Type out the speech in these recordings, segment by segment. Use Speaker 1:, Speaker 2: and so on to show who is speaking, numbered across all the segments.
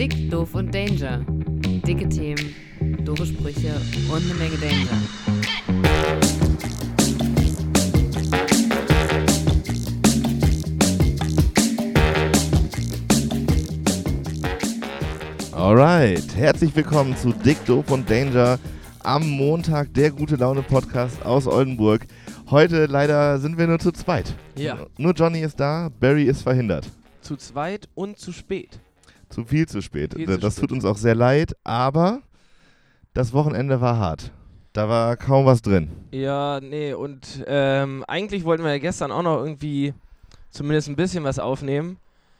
Speaker 1: Dick, doof und Danger. Dicke Themen, doofe Sprüche und eine Menge Danger.
Speaker 2: Alright, herzlich willkommen zu Dick, Doof und Danger am Montag, der gute Laune Podcast aus Oldenburg. Heute leider sind wir nur zu zweit.
Speaker 3: Ja.
Speaker 2: Nur Johnny ist da, Barry ist verhindert.
Speaker 3: Zu zweit und zu spät.
Speaker 2: Zu viel zu spät.
Speaker 3: Viel zu
Speaker 2: das
Speaker 3: spät.
Speaker 2: tut uns auch sehr leid, aber das Wochenende war hart. Da war kaum was drin.
Speaker 3: Ja, nee, und ähm, eigentlich wollten wir ja gestern auch noch irgendwie zumindest ein bisschen was aufnehmen.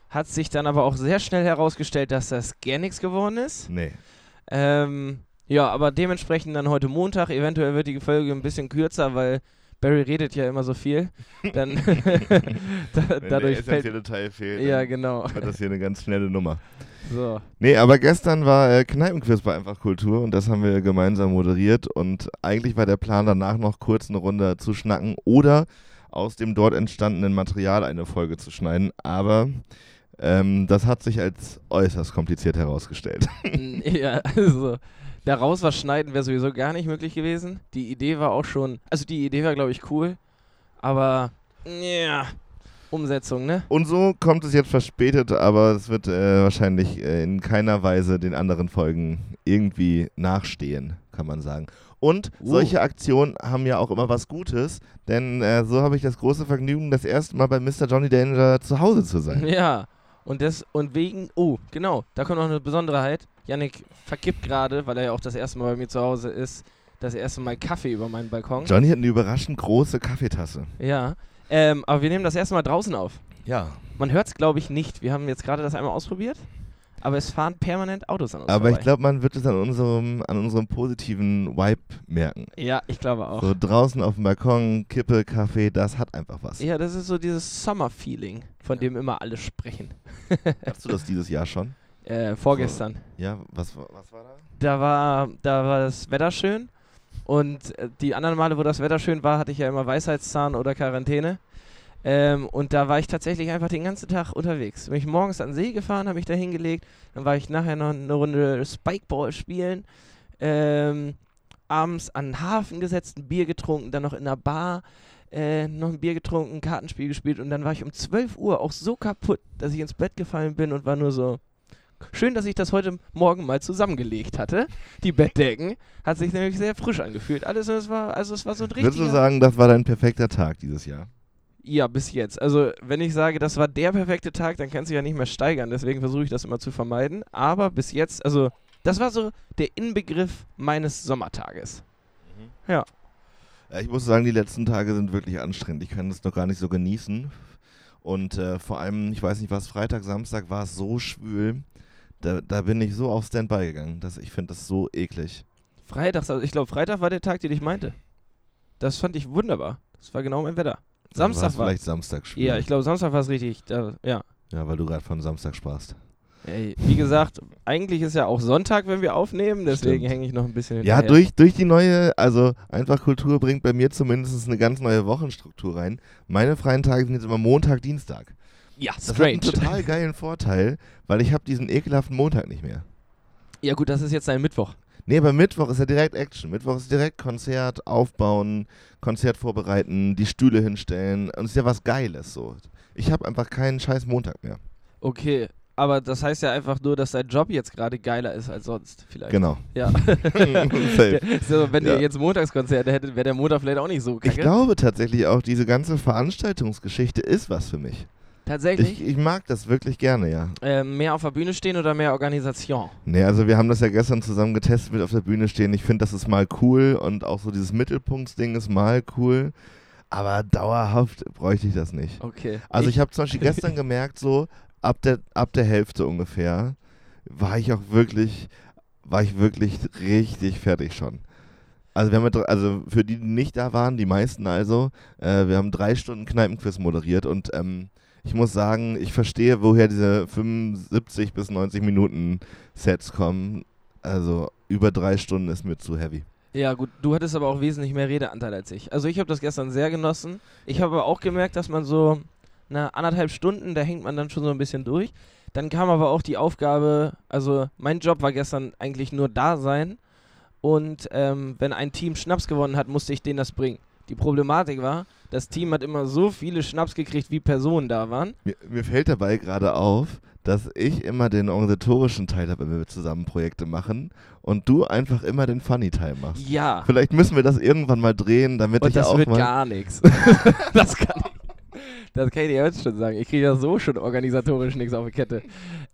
Speaker 3: Hat sich dann aber auch sehr schnell herausgestellt, dass das gar nichts geworden ist.
Speaker 2: Nee.
Speaker 3: Ähm, ja, aber dementsprechend dann heute Montag. Eventuell wird die Folge ein bisschen kürzer, weil Barry redet ja immer so viel. Dann da, dadurch
Speaker 2: der
Speaker 3: fällt.
Speaker 2: essentielle Teil fehlt,
Speaker 3: Ja, genau.
Speaker 2: wird das hier eine ganz schnelle Nummer.
Speaker 3: So.
Speaker 2: Nee, aber gestern war äh, Kneipenquiz bei Einfach Kultur und das haben wir gemeinsam moderiert und eigentlich war der Plan danach noch kurz eine Runde zu schnacken oder aus dem dort entstandenen Material eine Folge zu schneiden, aber ähm, das hat sich als äußerst kompliziert herausgestellt.
Speaker 3: ja, also daraus was schneiden wäre sowieso gar nicht möglich gewesen. Die Idee war auch schon, also die Idee war glaube ich cool, aber ja, Umsetzung, ne?
Speaker 2: Und so kommt es jetzt verspätet, aber es wird äh, wahrscheinlich äh, in keiner Weise den anderen Folgen irgendwie nachstehen, kann man sagen. Und
Speaker 3: Uh.
Speaker 2: solche Aktionen haben ja auch immer was Gutes, denn äh, so habe ich das große Vergnügen, das erste Mal bei Mr. Johnny Danger zu Hause zu sein.
Speaker 3: Ja. Und das und wegen, oh, genau, da kommt noch eine Besonderheit. Yannick verkippt gerade, weil er ja auch das erste Mal bei mir zu Hause ist, das erste Mal Kaffee über meinen Balkon.
Speaker 2: Johnny hat eine überraschend große Kaffeetasse.
Speaker 3: Ja. Ähm, aber wir nehmen das erste Mal draußen auf.
Speaker 2: Ja.
Speaker 3: Man hört es, glaube ich, nicht. Wir haben jetzt gerade das einmal ausprobiert, aber es fahren permanent Autos an uns
Speaker 2: Aber ich
Speaker 3: vorbei.
Speaker 2: glaube, man wird es an unserem, an unserem positiven Vibe merken.
Speaker 3: Ja, ich glaube auch.
Speaker 2: So draußen auf dem Balkon, Kippe, Kaffee, das hat einfach was.
Speaker 3: Ja, das ist so dieses Summer-Feeling, von dem immer alle sprechen.
Speaker 2: Hast du das dieses Jahr schon?
Speaker 3: Äh, vorgestern.
Speaker 2: Ja, was, war- was war da?
Speaker 3: Da war, da war das Wetter schön und äh, die anderen Male, wo das Wetter schön war, hatte ich ja immer Weisheitszahn oder Quarantäne. Ähm, und da war ich tatsächlich einfach den ganzen Tag unterwegs. Bin ich morgens an den See gefahren, habe mich da hingelegt, dann war ich nachher noch eine Runde Spikeball spielen, ähm, abends an den Hafen gesetzt, ein Bier getrunken, dann noch in der Bar äh, noch ein Bier getrunken, ein Kartenspiel gespielt und dann war ich um 12 Uhr auch so kaputt, dass ich ins Bett gefallen bin und war nur so, Schön, dass ich das heute Morgen mal zusammengelegt hatte. Die Bettdecken hat sich nämlich sehr frisch angefühlt. Alles, es war, also es war so ein
Speaker 2: Würdest du
Speaker 3: richtiger.
Speaker 2: sagen, das war dein perfekter Tag dieses Jahr?
Speaker 3: Ja, bis jetzt. Also wenn ich sage, das war der perfekte Tag, dann kann sich ja nicht mehr steigern. Deswegen versuche ich das immer zu vermeiden. Aber bis jetzt, also das war so der Inbegriff meines Sommertages. Ja.
Speaker 2: Ja, ich muss sagen, die letzten Tage sind wirklich anstrengend. Ich kann das noch gar nicht so genießen. Und äh, vor allem, ich weiß nicht, was Freitag, Samstag war es so schwül. Da, da bin ich so auf Standby gegangen. dass ich finde das so eklig.
Speaker 3: Freitags, also ich glaube, Freitag war der Tag, den ich meinte. Das fand ich wunderbar. Das war genau mein Wetter. Samstag war.
Speaker 2: vielleicht Samstag schwül.
Speaker 3: Ja, ich glaube, Samstag war es richtig. Da, ja.
Speaker 2: Ja, weil du gerade von Samstag sprachst.
Speaker 3: Ey, wie gesagt, eigentlich ist ja auch Sonntag, wenn wir aufnehmen, deswegen hänge ich noch ein bisschen
Speaker 2: Ja,
Speaker 3: hinterher.
Speaker 2: durch, durch die neue, also einfach Kultur bringt bei mir zumindest eine ganz neue Wochenstruktur rein. Meine freien Tage sind jetzt immer Montag, Dienstag.
Speaker 3: Ja,
Speaker 2: Das hat
Speaker 3: strange.
Speaker 2: einen total geilen Vorteil, weil ich habe diesen ekelhaften Montag nicht mehr.
Speaker 3: Ja gut, das ist jetzt ein Mittwoch.
Speaker 2: Nee, aber Mittwoch ist ja direkt Action. Mittwoch ist direkt Konzert aufbauen, Konzert vorbereiten, die Stühle hinstellen. Und es ist ja was Geiles so. Ich habe einfach keinen scheiß Montag mehr.
Speaker 3: Okay, aber das heißt ja einfach nur, dass dein Job jetzt gerade geiler ist als sonst vielleicht.
Speaker 2: Genau.
Speaker 3: Ja. So, wenn
Speaker 2: Ja.
Speaker 3: ihr jetzt Montagskonzerte hättet, wäre der Montag vielleicht auch nicht so
Speaker 2: Ich
Speaker 3: kacke.
Speaker 2: glaube tatsächlich auch, diese ganze Veranstaltungsgeschichte ist was für mich.
Speaker 3: Tatsächlich.
Speaker 2: Ich, ich mag das wirklich gerne, ja.
Speaker 3: ähm, mehr auf der Bühne stehen oder mehr Organisation?
Speaker 2: Nee, also wir haben das ja gestern zusammen getestet mit auf der Bühne stehen. Ich finde, das ist mal cool und auch so dieses Mittelpunktsding ist mal cool. Aber dauerhaft bräuchte ich das nicht.
Speaker 3: Okay.
Speaker 2: Also ich, habe zum Beispiel gestern gemerkt, so ab der, ab der Hälfte ungefähr, war ich auch wirklich, war ich wirklich richtig fertig schon. Also wir haben, ja also für die, die nicht da waren, die meisten also, äh, wir haben drei Stunden Kneipenquiz moderiert und ähm, ich muss sagen, ich verstehe, woher diese 75 bis 90 Minuten Sets kommen. Also über drei Stunden ist mir zu heavy.
Speaker 3: Ja, gut, du hattest aber auch wesentlich mehr Redeanteil als ich. Also ich habe das gestern sehr genossen. Ich habe aber auch gemerkt, dass man so na, anderthalb Stunden, da hängt man dann schon so ein bisschen durch. Dann kam aber auch die Aufgabe, also mein Job war gestern eigentlich nur da sein und ähm, wenn ein Team Schnaps gewonnen hat, musste ich denen das bringen. Die Problematik war, das Team hat immer so viele Schnaps gekriegt, wie Personen da waren.
Speaker 2: Mir, mir fällt dabei gerade auf, dass ich immer den organisatorischen Teil habe, wenn wir zusammen Projekte machen und du einfach immer den Funny-Teil machst.
Speaker 3: Ja.
Speaker 2: Vielleicht müssen wir das irgendwann mal drehen, damit
Speaker 3: Und
Speaker 2: ich
Speaker 3: das
Speaker 2: auch
Speaker 3: wird
Speaker 2: mal.
Speaker 3: gar nichts. das kann ich. Das kann ich dir jetzt schon sagen. Ich kriege ja so schon organisatorisch nichts auf die Kette.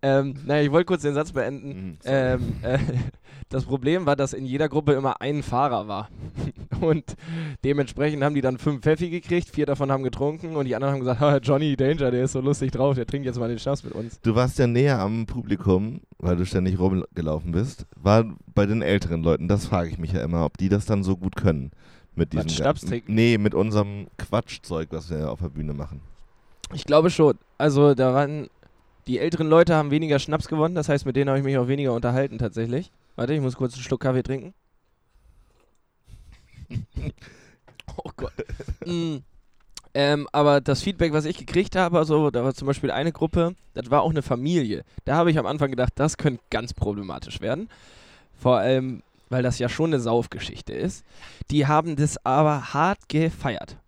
Speaker 3: Ähm, naja, ich wollte kurz den Satz beenden.
Speaker 2: Mhm.
Speaker 3: Ähm, äh, das Problem war, dass in jeder Gruppe immer ein Fahrer war. Und dementsprechend haben die dann fünf Pfeffi gekriegt, vier davon haben getrunken und die anderen haben gesagt, "Ah, Johnny Danger, der ist so lustig drauf, der trinkt jetzt mal den Schnaps mit uns.
Speaker 2: Du warst ja näher am Publikum, weil du ständig rumgelaufen bist. War bei den älteren Leuten, das frage ich mich ja immer, ob die das dann so gut können. Mit diesem
Speaker 3: Schnaps trinken?
Speaker 2: Nee, mit unserem Quatschzeug, was wir auf der Bühne machen.
Speaker 3: Ich glaube schon. Also da waren die älteren Leute haben weniger Schnaps gewonnen, das heißt, mit denen habe ich mich auch weniger unterhalten tatsächlich. Warte, ich muss kurz einen Schluck Kaffee trinken. oh Gott. Mm. Ähm, aber das Feedback, was ich gekriegt habe, also da war zum Beispiel eine Gruppe, das war auch eine Familie. Da habe ich am Anfang gedacht, das könnte ganz problematisch werden. Vor allem, weil das ja schon eine Saufgeschichte ist. Die haben das aber hart gefeiert.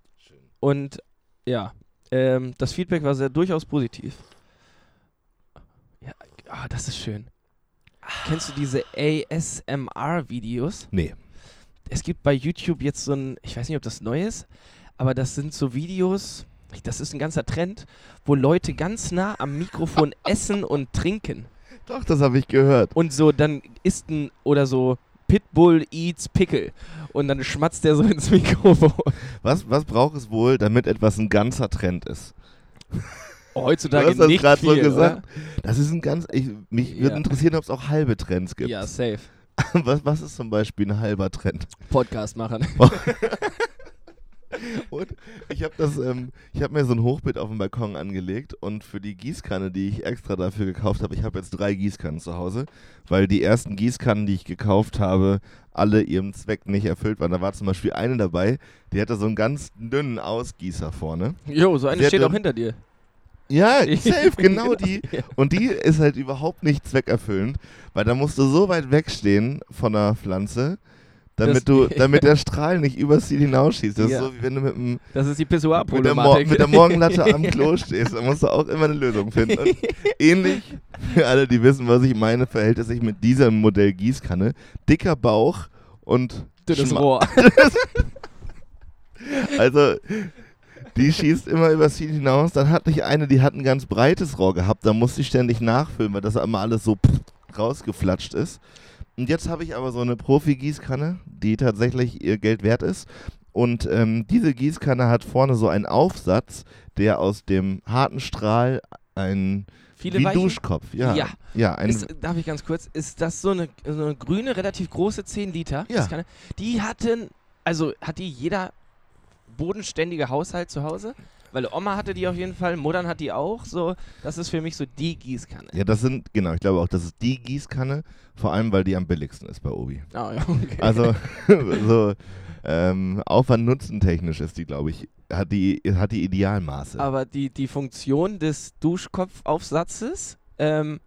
Speaker 3: Und ja, ähm, das Feedback war sehr durchaus positiv. Ja, ah, das ist schön. Kennst du diese ASMR-Videos?
Speaker 2: Nee.
Speaker 3: Es gibt bei YouTube jetzt so ein, ich weiß nicht, ob das neu ist, aber das sind so Videos, das ist ein ganzer Trend, wo Leute ganz nah am Mikrofon essen und trinken.
Speaker 2: Doch, das habe ich gehört.
Speaker 3: Und so, dann isst ein, oder so, Pitbull eats Pickle. Und dann schmatzt der so ins Mikrofon.
Speaker 2: Was, was braucht es wohl, damit etwas ein ganzer Trend ist?
Speaker 3: Oh,
Speaker 2: Du
Speaker 3: heutzutage
Speaker 2: hast das
Speaker 3: nicht
Speaker 2: gerade so gesagt. Das ist ein ganz. Ich, mich würde
Speaker 3: Ja.
Speaker 2: interessieren, ob es auch halbe Trends
Speaker 3: Oder?
Speaker 2: gibt.
Speaker 3: Ja, safe.
Speaker 2: Was, was ist zum Beispiel ein halber Trend?
Speaker 3: Podcast machen.
Speaker 2: Und ich habe das, ähm, ich habe mir so ein Hochbeet auf dem Balkon angelegt und für die Gießkanne, die ich extra dafür gekauft habe, ich habe jetzt drei Gießkannen zu Hause, weil die ersten Gießkannen, die ich gekauft habe, alle ihrem Zweck nicht erfüllt waren. Da war zum Beispiel eine dabei, die hatte so einen ganz dünnen Ausgießer vorne.
Speaker 3: Jo, so eine
Speaker 2: Sehr
Speaker 3: steht auch hinter dir.
Speaker 2: Ja, safe, genau die.
Speaker 3: Ja.
Speaker 2: Und die ist halt überhaupt nicht zweckerfüllend, weil da musst du so weit wegstehen von der Pflanze, damit
Speaker 3: Das-
Speaker 2: du, damit der Strahl nicht übers Ziel hinausschießt. Das
Speaker 3: Ja.
Speaker 2: ist so, wie wenn du mit dem
Speaker 3: Das ist die
Speaker 2: mit der, Mor
Speaker 3: Pissoir-Problematik.
Speaker 2: mit der Morgenlatte am Klo stehst. Da musst du auch immer eine Lösung finden. Und ähnlich, für alle, die wissen, was ich meine, verhält es sich mit diesem Modell Gießkanne. Dicker Bauch und
Speaker 3: Dünnes Rohr.
Speaker 2: Also, die schießt immer übers Ziel hinaus. Dann hatte ich eine, die hat ein ganz breites Rohr gehabt. Da musste ich ständig nachfüllen, weil das immer alles so rausgeflatscht ist. Und jetzt habe ich aber so eine Profi-Gießkanne, die tatsächlich ihr Geld wert ist. Und ähm, diese Gießkanne hat vorne so einen Aufsatz, der aus dem harten Strahl ein
Speaker 3: Viele
Speaker 2: wie
Speaker 3: Weichen.
Speaker 2: Duschkopf, ja.
Speaker 3: Ja.
Speaker 2: Ja,
Speaker 3: Ist, darf ich ganz kurz? Ist das so eine, so eine grüne, relativ große 10 Liter?
Speaker 2: Ja.
Speaker 3: Kann- die hatten, also hat die jeder bodenständige Haushalt zu Hause? Weil Oma hatte die auf jeden Fall, Muttern hat die auch. So, das ist für mich so die Gießkanne.
Speaker 2: ja, das sind, genau, ich glaube auch, das ist die Gießkanne, vor allem, weil die am billigsten ist bei Obi.
Speaker 3: Ah, ja, okay.
Speaker 2: Also, so ähm, Aufwand-Nutzen technisch ist die, glaube ich, hat die, hat die Idealmaße.
Speaker 3: Aber die, die Funktion des Duschkopfaufsatzes, ähm,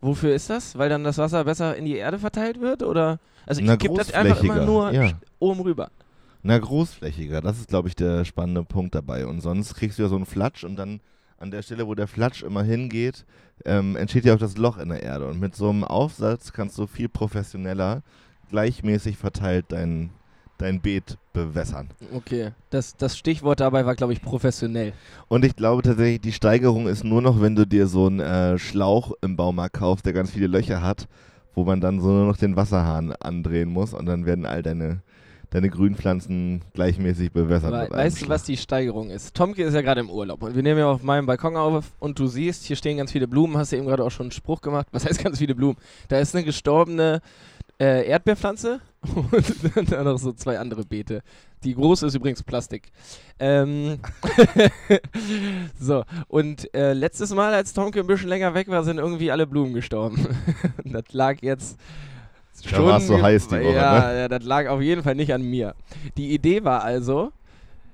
Speaker 3: wofür ist das? Weil dann das Wasser besser in die Erde verteilt wird? Oder? Also ich gebe das einfach immer nur
Speaker 2: ja.
Speaker 3: oben rüber.
Speaker 2: Na, großflächiger, das ist, glaube ich, der spannende Punkt dabei. Und sonst kriegst du ja so einen Flatsch und dann an der Stelle, wo der Flatsch immer hingeht, ähm, entsteht ja auch das Loch in der Erde. Und mit so einem Aufsatz kannst du viel professioneller, gleichmäßig verteilt dein, dein Beet bewässern.
Speaker 3: Okay. Das, das Stichwort dabei war, glaube ich, professionell.
Speaker 2: Und ich glaube tatsächlich, die Steigerung ist nur noch, wenn du dir so einen äh, Schlauch im Baumarkt kaufst, der ganz viele Löcher hat, wo man dann so nur noch den Wasserhahn andrehen muss und dann werden all deine, deine Grünpflanzen gleichmäßig bewässert.
Speaker 3: We weißt du, was die Steigerung ist? Tomke ist ja gerade im Urlaub und wir nehmen ja auf meinem Balkon auf und du siehst, hier stehen ganz viele Blumen. Hast du eben gerade auch schon einen Spruch gemacht? Was heißt ganz viele Blumen? Da ist eine gestorbene äh, Erdbeerpflanze und dann noch so zwei andere Beete. Die große ist übrigens Plastik. Ähm so, und äh, letztes Mal, als Tomke ein bisschen länger weg war, sind irgendwie alle Blumen gestorben. das lag jetzt
Speaker 2: Da war's so
Speaker 3: ge-
Speaker 2: heiß die Woche,
Speaker 3: ja,
Speaker 2: ne?
Speaker 3: ja, das lag auf jeden Fall nicht an mir. Die Idee war also,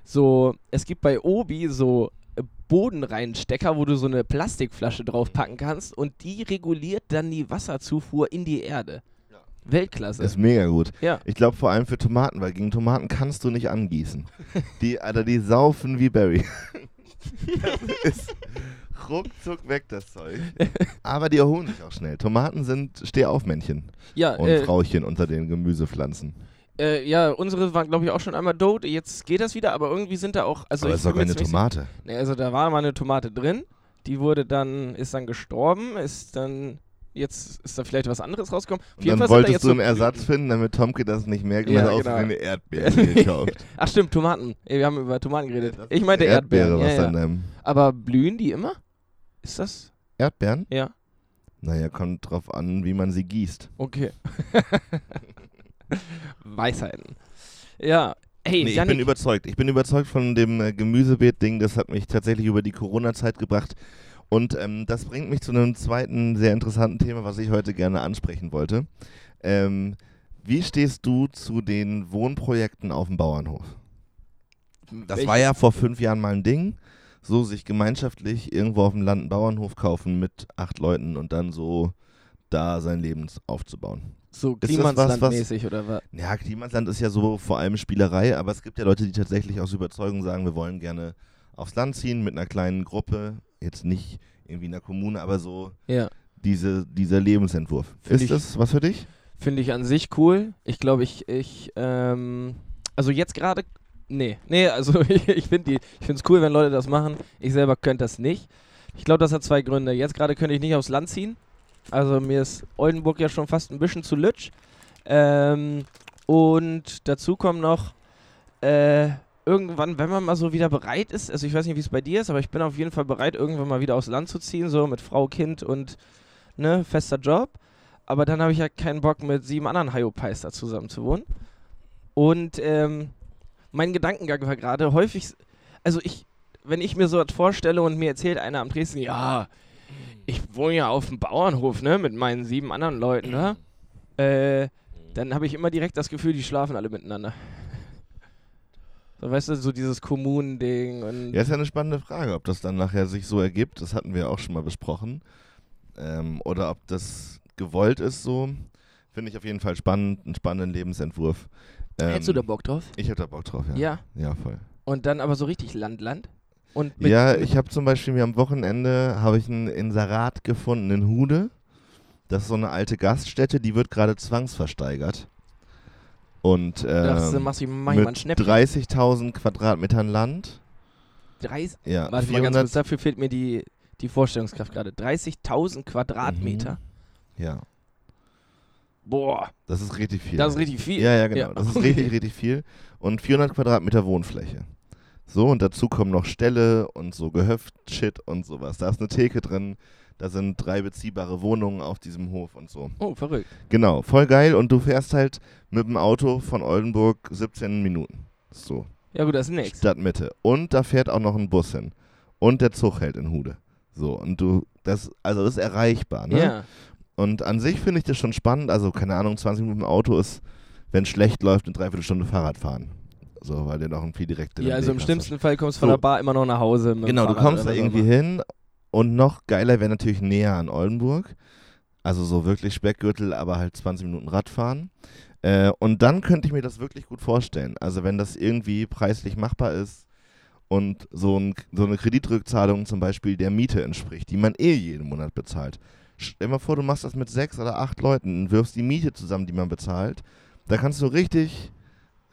Speaker 3: so, es gibt bei Obi so äh, Bodenreinstecker, wo du so eine Plastikflasche draufpacken kannst und die reguliert dann die Wasserzufuhr in die Erde. Weltklasse.
Speaker 2: Ist mega gut.
Speaker 3: Ja.
Speaker 2: Ich glaube vor allem für Tomaten, weil gegen Tomaten kannst du nicht angießen. Die, Alter, die saufen wie Barry. das ist ruckzuck weg, das Zeug. Aber die erholen sich auch schnell. Tomaten sind Stehaufmännchen
Speaker 3: ja,
Speaker 2: und
Speaker 3: äh,
Speaker 2: Frauchen unter den Gemüsepflanzen.
Speaker 3: äh, ja, unsere waren, glaube ich, auch schon einmal tot. Jetzt geht das wieder, aber irgendwie sind da auch. Also
Speaker 2: Aber
Speaker 3: ich
Speaker 2: es ist doch
Speaker 3: bin mir
Speaker 2: keine Tomate.
Speaker 3: Nee, also da war mal eine Tomate drin, die wurde dann, ist dann gestorben, ist dann, jetzt ist da vielleicht was anderes rausgekommen. Auf
Speaker 2: Und dann
Speaker 3: Fall da
Speaker 2: wolltest
Speaker 3: jetzt
Speaker 2: du
Speaker 3: so
Speaker 2: einen Ersatz finden, damit Tomke das nicht merkt und
Speaker 3: Ja,
Speaker 2: auch
Speaker 3: genau.
Speaker 2: eine Erdbeere gekauft.
Speaker 3: Ach stimmt, Tomaten. Wir haben über Tomaten geredet.
Speaker 2: Das
Speaker 3: Ich meinte
Speaker 2: Erdbeere,
Speaker 3: Erdbeeren.
Speaker 2: was
Speaker 3: ja, ja. Aber blühen die immer? Ist das?
Speaker 2: Erdbeeren?
Speaker 3: Ja.
Speaker 2: Naja, kommt drauf an, wie man sie gießt.
Speaker 3: Okay. Weisheiten. Ja. Hey,
Speaker 2: Nee, ich bin überzeugt. Ich bin überzeugt von dem äh, Gemüsebeet-Ding. Das hat mich tatsächlich über die Corona-Zeit gebracht. Und ähm, das bringt mich zu einem zweiten sehr interessanten Thema, was ich heute gerne ansprechen wollte. Ähm, wie stehst du zu den Wohnprojekten auf dem Bauernhof? Das
Speaker 3: welche-
Speaker 2: war ja vor fünf Jahren mal ein Ding. So sich gemeinschaftlich irgendwo auf dem Land einen Bauernhof kaufen mit acht Leuten und dann so da sein Leben aufzubauen.
Speaker 3: so
Speaker 2: das was, was-
Speaker 3: Klimaslandmäßig oder was?
Speaker 2: Ja, Klimasland ist ja so vor allem Spielerei, aber es gibt ja Leute, die tatsächlich aus Überzeugung sagen, wir wollen gerne aufs Land ziehen mit einer kleinen Gruppe, jetzt nicht irgendwie in der Kommune, aber so
Speaker 3: Ja.
Speaker 2: diese, dieser Lebensentwurf.
Speaker 3: Find
Speaker 2: ist das was für dich?
Speaker 3: Finde ich an sich cool. Ich glaube, ich, ich, ähm, also jetzt gerade, nee, nee, also ich, finde es cool, wenn Leute das machen. Ich selber könnte das nicht. Ich glaube, das hat zwei Gründe. Jetzt gerade könnte ich nicht aufs Land ziehen. Also mir ist Oldenburg ja schon fast ein bisschen zu lütsch. Ähm, und dazu kommt noch, äh, irgendwann, wenn man mal so wieder bereit ist, also ich weiß nicht, wie es bei dir ist, aber ich bin auf jeden Fall bereit, irgendwann mal wieder aufs Land zu ziehen, so mit Frau, Kind und ne, fester Job. Aber dann habe ich ja keinen Bock, mit sieben anderen Hyopies da zusammen zu wohnen. Und ähm, mein Gedankengang war gerade häufig, also ich, wenn ich mir so was vorstelle und mir erzählt einer am Dresden, ja, ich wohne ja auf dem Bauernhof, ne, mit meinen sieben anderen Leuten, ne, äh, dann habe ich immer direkt das Gefühl, die schlafen alle miteinander. So, weißt du, so dieses Kommunending und.
Speaker 2: Ja, ist ja eine spannende Frage, ob das dann nachher sich so ergibt. Das hatten wir auch schon mal besprochen. Ähm, oder ob das gewollt ist so. Finde ich auf jeden Fall spannend, einen spannenden Lebensentwurf. Ähm,
Speaker 3: Hättest du da Bock drauf?
Speaker 2: Ich hätte da Bock drauf, ja.
Speaker 3: Ja.
Speaker 2: Ja, voll.
Speaker 3: Und dann aber so richtig Land-Land?
Speaker 2: Ja, ich habe zum Beispiel mir am Wochenende habe ich ein Inserat gefunden in Hude. Das ist so eine alte Gaststätte, die wird gerade zwangsversteigert. Und
Speaker 3: das
Speaker 2: ähm,
Speaker 3: machst du ein
Speaker 2: mit
Speaker 3: Schnäppchen.
Speaker 2: 30.000 Quadratmetern Land.
Speaker 3: 30,
Speaker 2: Ja,
Speaker 3: warte mal ganz
Speaker 2: 400
Speaker 3: kurz, dafür fehlt mir die, die Vorstellungskraft gerade. 30.000 Quadratmeter.
Speaker 2: Ja,
Speaker 3: Boah,
Speaker 2: das ist richtig viel.
Speaker 3: das ist richtig viel.
Speaker 2: Ja, ja, genau.
Speaker 3: Ja,
Speaker 2: Das ist richtig, richtig viel. Und 400 Quadratmeter Wohnfläche. So, und dazu kommen noch Ställe und so Gehöft-Shit und sowas. Da ist eine Theke drin. Da sind drei beziehbare Wohnungen auf diesem Hof und so.
Speaker 3: Oh, verrückt.
Speaker 2: Genau, voll geil. Und du fährst halt mit dem Auto von Oldenburg 17 Minuten. So,
Speaker 3: Ja gut, das ist nix.
Speaker 2: Stadtmitte. Und da fährt auch noch ein Bus hin. Und der Zug hält in Hude. So, und du, das, also das ist erreichbar, ne?
Speaker 3: Ja.
Speaker 2: Und an sich finde ich das schon spannend. Also, keine Ahnung, 20 Minuten im Auto ist, wenn es schlecht läuft, eine Dreiviertelstunde Fahrrad fahren. So, weil der noch ein viel direkter
Speaker 3: ja, also im schlimmsten Fall kommst du von
Speaker 2: So.
Speaker 3: der Bar immer noch nach Hause.
Speaker 2: Genau, du kommst da irgendwie hin. Und noch geiler wäre natürlich näher an Oldenburg. Also so wirklich Speckgürtel, aber halt 20 Minuten Radfahren. Äh, und dann könnte ich mir das wirklich gut vorstellen. Also wenn das irgendwie preislich machbar ist und so, ein, so eine Kreditrückzahlung zum Beispiel der Miete entspricht, die man eh jeden Monat bezahlt. Stell dir mal vor, du machst das mit sechs oder acht Leuten und wirfst die Miete zusammen, die man bezahlt. Da kannst du richtig,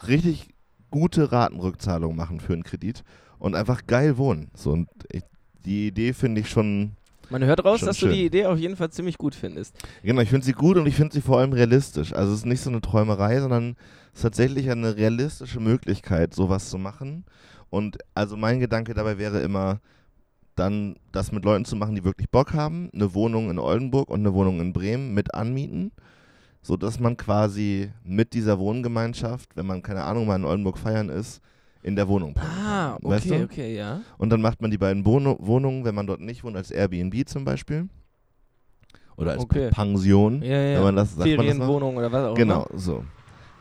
Speaker 2: richtig gute Ratenrückzahlung machen für einen Kredit und einfach geil wohnen. So, und ich, die Idee finde ich schon,
Speaker 3: Man hört raus, dass du
Speaker 2: schön.
Speaker 3: die Idee auf jeden Fall ziemlich gut findest.
Speaker 2: genau, ich finde sie gut und ich finde sie vor allem realistisch. Also es ist nicht so eine Träumerei, sondern es ist tatsächlich eine realistische Möglichkeit, sowas zu machen. Und also mein Gedanke dabei wäre immer, dann das mit Leuten zu machen, die wirklich Bock haben, eine Wohnung in Oldenburg und eine Wohnung in Bremen mit anmieten, sodass man quasi mit dieser Wohngemeinschaft, wenn man keine Ahnung mal in Oldenburg feiern ist, in der Wohnung.
Speaker 3: Ah, okay,
Speaker 2: Weißt du?
Speaker 3: okay, ja.
Speaker 2: Und dann macht man die beiden Wohn Wohnungen, wenn man dort nicht wohnt, als Airbnb zum Beispiel. Oder als
Speaker 3: Okay.
Speaker 2: Pension,
Speaker 3: Ja, ja.
Speaker 2: wenn man das sagt. Man das?
Speaker 3: Ferienwohnung oder was auch
Speaker 2: Genau,
Speaker 3: immer.
Speaker 2: so.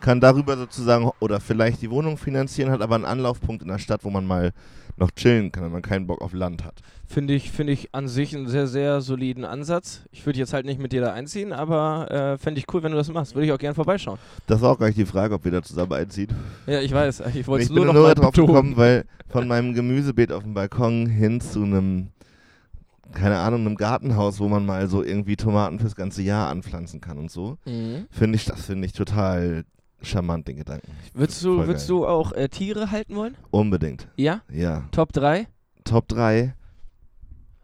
Speaker 2: kann darüber sozusagen oder vielleicht die Wohnung finanzieren, hat aber einen Anlaufpunkt in der Stadt, wo man mal noch chillen kann, wenn man keinen Bock auf Land hat.
Speaker 3: Finde ich, finde ich an sich einen sehr, sehr soliden Ansatz. Ich würde jetzt halt nicht mit dir da einziehen, aber äh, fände ich cool, wenn du das machst. Würde ich auch gern vorbeischauen.
Speaker 2: Das war auch gleich die Frage, ob wir da zusammen einziehen.
Speaker 3: Ja, ich weiß. Ich wollte es nur noch
Speaker 2: nur
Speaker 3: mal
Speaker 2: drauf
Speaker 3: betonen.
Speaker 2: gekommen, weil von meinem Gemüsebeet auf dem Balkon hin zu einem, keine Ahnung, einem Gartenhaus, wo man mal so irgendwie Tomaten fürs ganze Jahr anpflanzen kann und so,
Speaker 3: Mhm.
Speaker 2: finde ich, das finde ich total charmant, den Gedanken.
Speaker 3: Würdest du, würdest du auch äh, Tiere halten wollen?
Speaker 2: Unbedingt,
Speaker 3: Ja?
Speaker 2: ja.
Speaker 3: Top 3?
Speaker 2: Top 3.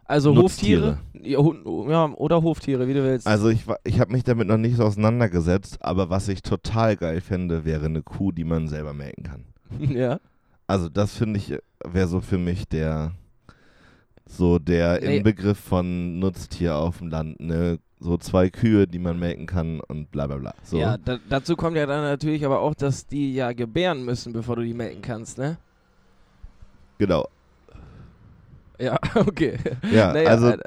Speaker 3: Also
Speaker 2: Nutztiere.
Speaker 3: Hoftiere? Ja, oder Hoftiere, wie du willst.
Speaker 2: Also ich, ich habe mich damit noch nicht so auseinandergesetzt, aber was ich total geil fände, wäre eine Kuh, die man selber melken kann.
Speaker 3: ja.
Speaker 2: Also das finde ich, wäre so für mich der, so der
Speaker 3: Nee.
Speaker 2: Inbegriff von Nutztier auf dem Land, ne? So zwei Kühe, die man melken kann und bla bla bla. So.
Speaker 3: Ja, da, dazu kommt ja dann natürlich aber auch, dass die ja gebären müssen, bevor du die melken kannst, ne?
Speaker 2: Genau.
Speaker 3: Ja, okay.
Speaker 2: Ja,
Speaker 3: Naja,
Speaker 2: also
Speaker 3: äh,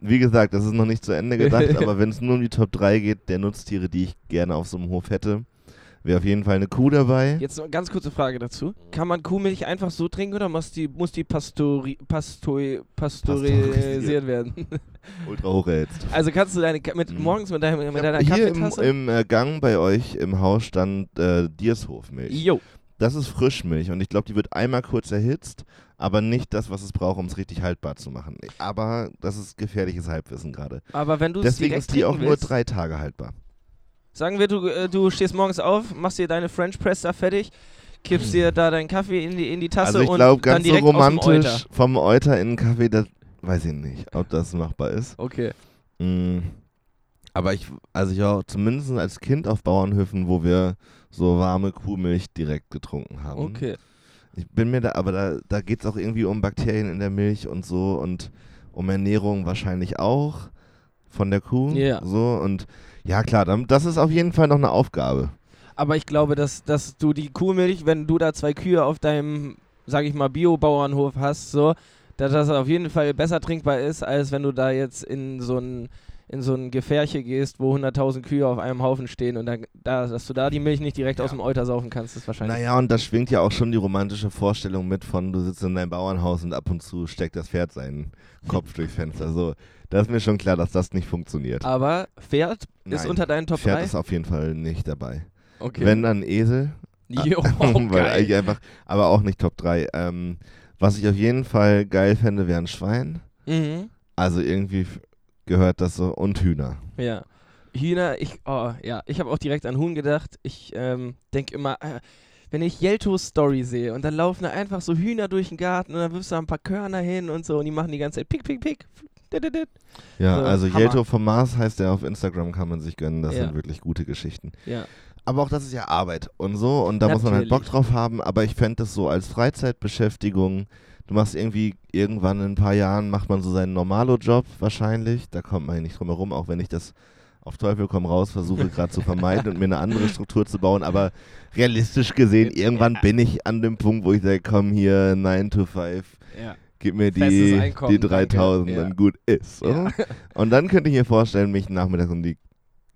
Speaker 2: wie gesagt, das ist noch nicht zu Ende gedacht, aber wenn es nur um die Top 3 geht, der Nutztiere, die ich gerne auf so einem Hof hätte, wäre auf jeden Fall eine Kuh dabei.
Speaker 3: Jetzt noch eine ganz kurze Frage dazu. Kann man Kuhmilch einfach so trinken oder muss die, muss die pastori, pastori, pasteurisiert werden?
Speaker 2: Ultra hoch erhitzt.
Speaker 3: Also kannst du deine mit,
Speaker 2: Mhm.
Speaker 3: morgens mit, deinem, mit deiner
Speaker 2: hab Hier im,
Speaker 3: Kaffeetasse?
Speaker 2: im äh, Gang bei euch im Haus stand äh, Diershofmilch.
Speaker 3: Jo.
Speaker 2: Das ist Frischmilch und ich glaube, die wird einmal kurz erhitzt, aber nicht das, was es braucht, um es richtig haltbar zu machen. Aber das ist gefährliches Halbwissen gerade.
Speaker 3: Aber wenn du es
Speaker 2: Deswegen ist die auch
Speaker 3: trinken
Speaker 2: nur
Speaker 3: willst,
Speaker 2: drei Tage haltbar.
Speaker 3: Sagen wir, du, äh, du stehst morgens auf, machst dir deine French Press da fertig, kippst dir da deinen Kaffee in die, in die Tasse
Speaker 2: also ich
Speaker 3: und
Speaker 2: glaube,
Speaker 3: dann
Speaker 2: ganz so
Speaker 3: direkt dem
Speaker 2: romantisch
Speaker 3: Euter.
Speaker 2: vom Euter in den Kaffee, das weiß ich nicht, ob das machbar ist.
Speaker 3: Okay.
Speaker 2: Mm. Aber ich, also ich war auch zumindest als Kind auf Bauernhöfen, wo wir so warme Kuhmilch direkt getrunken haben.
Speaker 3: Okay.
Speaker 2: Ich bin mir da, aber da, da geht es auch irgendwie um Bakterien in der Milch und so und um Ernährung wahrscheinlich auch von der Kuh.
Speaker 3: Ja.
Speaker 2: So und ja klar, dann, das ist auf jeden Fall noch eine Aufgabe.
Speaker 3: Aber ich glaube, dass, dass du die Kuhmilch, wenn du da zwei Kühe auf deinem, sag ich mal, Bio-Bauernhof hast, so, dass das auf jeden Fall besser trinkbar ist, als wenn du da jetzt in so ein in so ein Gefärche gehst, wo 100.000 Kühe auf einem Haufen stehen und dann, da, dass du da die Milch nicht direkt
Speaker 2: Ja.
Speaker 3: aus dem Euter saufen kannst, ist wahrscheinlich.
Speaker 2: Naja, und da schwingt ja auch schon die romantische Vorstellung mit von, du sitzt in deinem Bauernhaus und ab und zu steckt das Pferd seinen Kopf durchs Fenster. So, da ist mir schon klar, dass das nicht funktioniert.
Speaker 3: Aber Pferd ist
Speaker 2: Nein,
Speaker 3: unter deinen Top
Speaker 2: Pferd
Speaker 3: 3?
Speaker 2: ist auf jeden Fall nicht dabei.
Speaker 3: Okay.
Speaker 2: Wenn dann Esel,
Speaker 3: jo,
Speaker 2: weil eigentlich einfach, aber auch nicht Top 3. Ähm, was ich auf jeden Fall geil fände, wäre ein Schwein.
Speaker 3: Mhm.
Speaker 2: Also irgendwie gehört das so und Hühner.
Speaker 3: Ja. Hühner, ich, oh, ja, ich habe auch direkt an Huhn gedacht. Ich ähm, denke immer, äh, wenn ich Jeltos Story sehe und dann laufen da einfach so Hühner durch den Garten und dann wirfst du da ein paar Körner hin und so und die machen die ganze Zeit pick, pick, pick.
Speaker 2: Ja,
Speaker 3: So,
Speaker 2: also
Speaker 3: Hammer.
Speaker 2: Jelto vom Mars heißt der auf Instagram, kann man sich gönnen. Das
Speaker 3: Ja.
Speaker 2: sind wirklich gute Geschichten.
Speaker 3: Ja.
Speaker 2: Aber auch das ist ja Arbeit und so und da muss man halt Bock
Speaker 3: Natürlich.
Speaker 2: drauf haben. Aber ich fände das so als Freizeitbeschäftigung. Du machst irgendwie irgendwann in ein paar Jahren macht man so seinen Normalo-Job wahrscheinlich. Da kommt man nicht drum herum, auch wenn ich das auf Teufel komm raus versuche gerade zu vermeiden und mir eine andere Struktur zu bauen. Aber realistisch gesehen, irgendwann bin ich an dem Punkt, wo ich sage, komm hier 9 to 5,
Speaker 3: ja.
Speaker 2: gib mir die, die
Speaker 3: danke.
Speaker 2: 3000
Speaker 3: Ja.
Speaker 2: und gut ist. So.
Speaker 3: Ja.
Speaker 2: Und dann könnte ich mir vorstellen, mich nachmittags um die